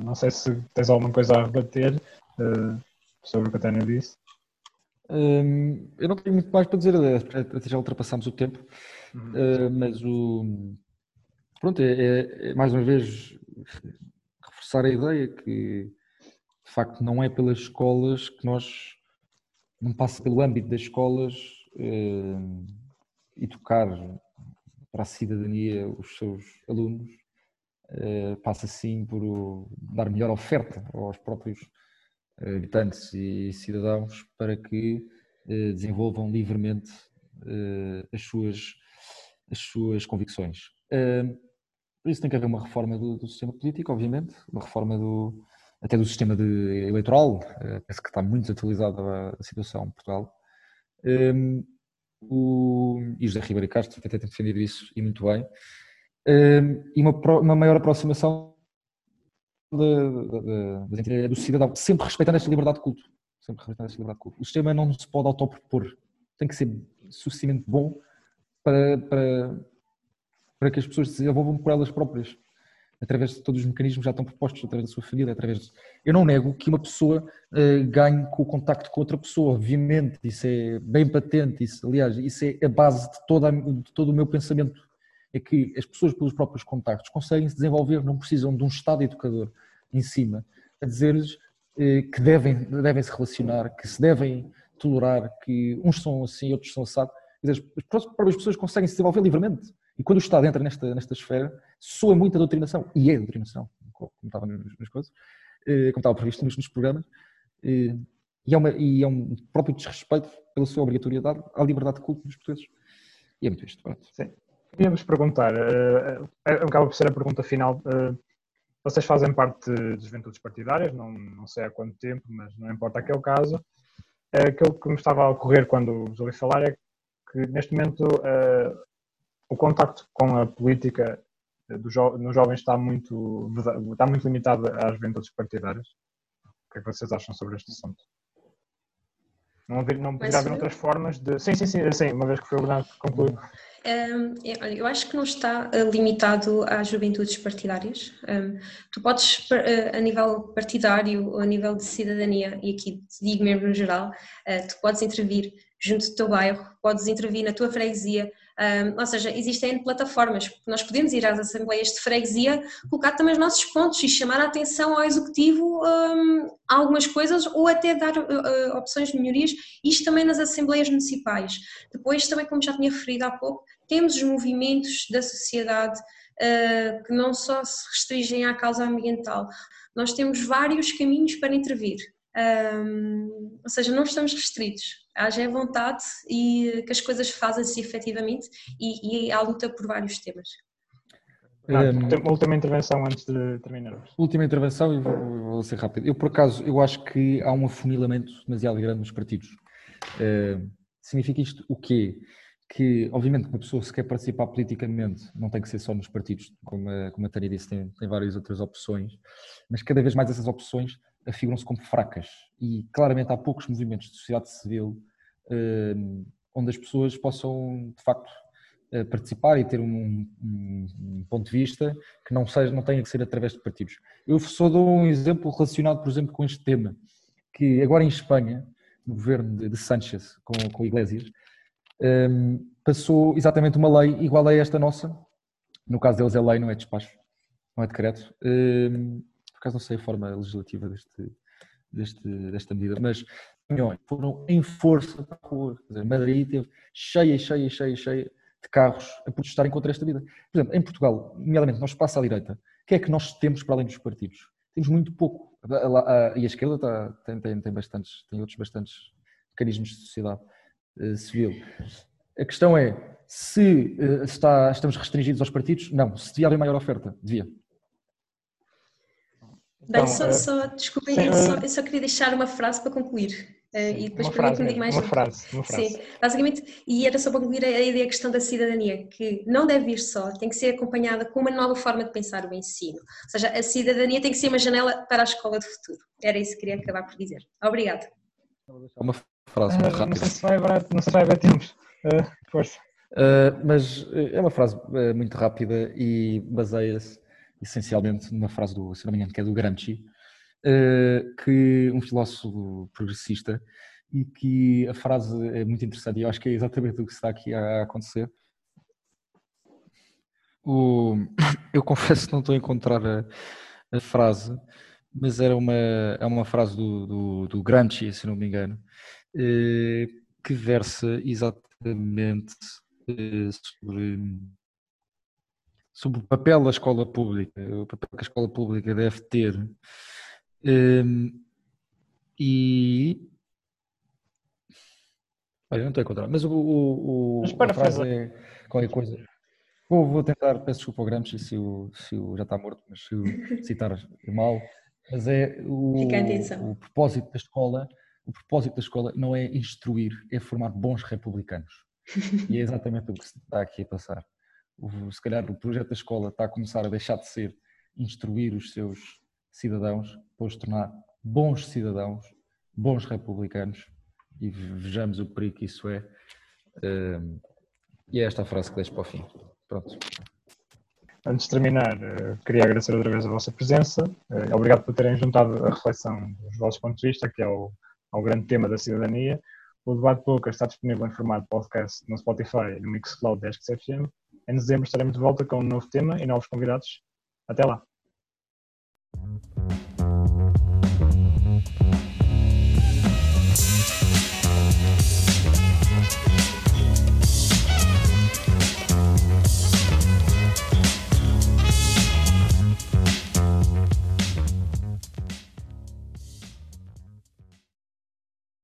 B: Não sei se tens alguma coisa a rebater uh, sobre o que a Tânia disse.
C: Um, eu não tenho muito mais para dizer, até já ultrapassamos o tempo, uhum. uh, mas o pronto, é, é, é, mais uma vez reforçar a ideia que de facto não é pelas escolas que nós não passa pelo âmbito das escolas eh, educar para a cidadania os seus alunos, eh, passa sim por dar melhor oferta aos próprios eh, habitantes e cidadãos para que eh, desenvolvam livremente eh, as suas as suas convicções. Por isso tem que haver uma reforma do, do sistema político, obviamente, uma reforma do, até do sistema de, eleitoral, uh, penso que está muito atualizada a, situação em Portugal. Um, o, e José Ribeiro Castro até tem defendido isso e muito bem. Um, e uma, uma maior aproximação de, de, do cidadão, sempre respeitando esta liberdade de culto. Sempre respeitando esta liberdade de culto. O sistema não se pode autopropor, tem que ser suficientemente bom para, para para que as pessoas se desenvolvam por elas próprias, através de todos os mecanismos que já estão propostos, através da sua família, através de... Eu não nego que uma pessoa uh, ganhe com o contacto com outra pessoa, obviamente, isso é bem patente, isso, aliás, isso é a base de, toda de todo o meu pensamento, é que as pessoas pelos próprios contactos conseguem se desenvolver, não precisam de um Estado educador em cima, a dizer-lhes uh, que devem, devem se relacionar, que se devem tolerar, que uns são assim, outros são assados, as próprias pessoas conseguem se desenvolver livremente. E quando o Estado entra nesta, nesta esfera, soa muita doutrinação, e é doutrinação, como estava nas, coisas, eh, como estava previsto nos, nos programas, eh, E é, uma, e é um próprio desrespeito pela sua obrigatoriedade à liberdade de culto dos portugueses. E é muito isto. Pronto.
B: Sim. Queria-vos perguntar, uh, acaba por ser a pergunta final. Uh, vocês fazem parte de juventudes partidárias, não, não sei há quanto tempo, mas não importa aquele caso. Uh, aquilo que me estava a ocorrer quando vos ouvi falar é que neste momento uh, o contacto com a política do jo nos jovens está muito, está muito limitado às juventudes partidárias. O que é que vocês acham sobre este assunto? Não, haver, não poderá haver outras formas de. Sim, sim, sim, sim, uma vez que foi o Bernardo que concluiu.
D: Um, eu acho que não está eh, limitado às juventudes partidárias. Um, tu podes, eh, a nível partidário ou a nível de cidadania, e aqui te digo mesmo no geral, uh, tu podes intervir junto do teu bairro, podes intervir na tua freguesia, um, ou seja, existem plataformas, nós podemos ir às assembleias de freguesia, colocar também os nossos pontos e chamar a atenção ao executivo um, a algumas coisas ou até dar uh, opções de melhorias, isto também nas assembleias municipais. Depois também, como já tinha referido há pouco, temos os movimentos da sociedade uh, que não só se restringem à causa ambiental, nós temos vários caminhos para intervir. Um, ou seja, não estamos restritos, haja vontade e que as coisas fazem-se efetivamente e, e há luta por vários temas.
B: Um, última intervenção antes de terminarmos.
C: Última intervenção e vou, vou, ser rápido. Eu, por acaso, eu acho que há um afunilamento demasiado grande nos partidos. Uh, significa isto o quê? Que, obviamente, uma pessoa se quer participar politicamente não tem que ser só nos partidos, como a, como a Tânia disse, tem, tem várias outras opções, mas cada vez mais essas opções afiguram-se como fracas e claramente há poucos movimentos de sociedade civil uh, onde as pessoas possam de facto uh, participar e ter um, um, um, ponto de vista que não seja não tenha que ser através de partidos. Eu só dou um exemplo relacionado, por exemplo, com este tema que agora em Espanha no governo de, de Sánchez com, com Iglesias um, passou exatamente uma lei igual a esta nossa. No caso deles é lei, não é despacho, não é decreto por acaso não sei a forma legislativa deste, deste, desta medida, mas foram em força para a rua. Quer dizer, Madrid teve cheia, cheia, cheia, cheia de carros a protestarem contra esta medida. Por exemplo, em Portugal, nomeadamente, nós passa à direita, o que é que nós temos para além dos partidos? Temos muito pouco. E a esquerda está, tem, tem, tem, bastantes, tem outros bastantes mecanismos de sociedade uh, civil. A questão é, se uh, está, estamos restringidos aos partidos, não. Se devia haver maior oferta, devia.
D: Bem, então, só, uh, só, desculpem, sim, eu, só, eu, só, queria deixar uma frase para concluir. Uh, e depois
B: me diga mais. Uma frase, uma frase.
D: Sim, basicamente, e era só para concluir a, a ideia, a questão da cidadania, que não deve vir só, tem que ser acompanhada com uma nova forma de pensar o ensino. Ou seja, a cidadania tem que ser uma janela para a escola do futuro. Era isso que queria acabar por dizer. Obrigada.
C: Uma frase muito uh, rápida.
B: Não sei se vai barato, não sei se vai. Uh, força.
C: Uh, mas é uma frase muito rápida e baseia-se essencialmente numa frase do, se não me engano, que é do Gramsci, uh, que um filósofo progressista, e que a frase é muito interessante e eu acho que é exatamente o que está aqui a acontecer. O, eu confesso que não estou a encontrar a, a, frase, mas era uma, é uma frase do, do, do Gramsci, se não me engano, uh, que versa exatamente uh, sobre sobre o papel da escola pública, o papel que a escola pública deve ter. Um, e. Olha, não estou a encontrar, mas o, o, o a frase é qualquer coisa. Vou, vou tentar, peço desculpa ao Gramsci se o, se o já está morto, mas se o citar mal, mas é o, o propósito da escola, o propósito da escola não é instruir, é formar bons republicanos. E é exatamente o que se está aqui a passar se calhar o projeto da escola está a começar a deixar de ser instruir os seus cidadãos para os tornar bons cidadãos, bons republicanos e vejamos o perigo que isso é. E é esta a frase que deixo para o fim. Pronto.
B: Antes de terminar, uh, queria agradecer outra vez a vossa presença. Uh, obrigado por terem juntado a reflexão dos vossos pontos de vista, que é o, é o grande tema da cidadania. O debate Pouca está disponível em formato podcast no Spotify e no Mixcloud da FM em dezembro estaremos de volta com um novo tema e novos convidados. Até lá!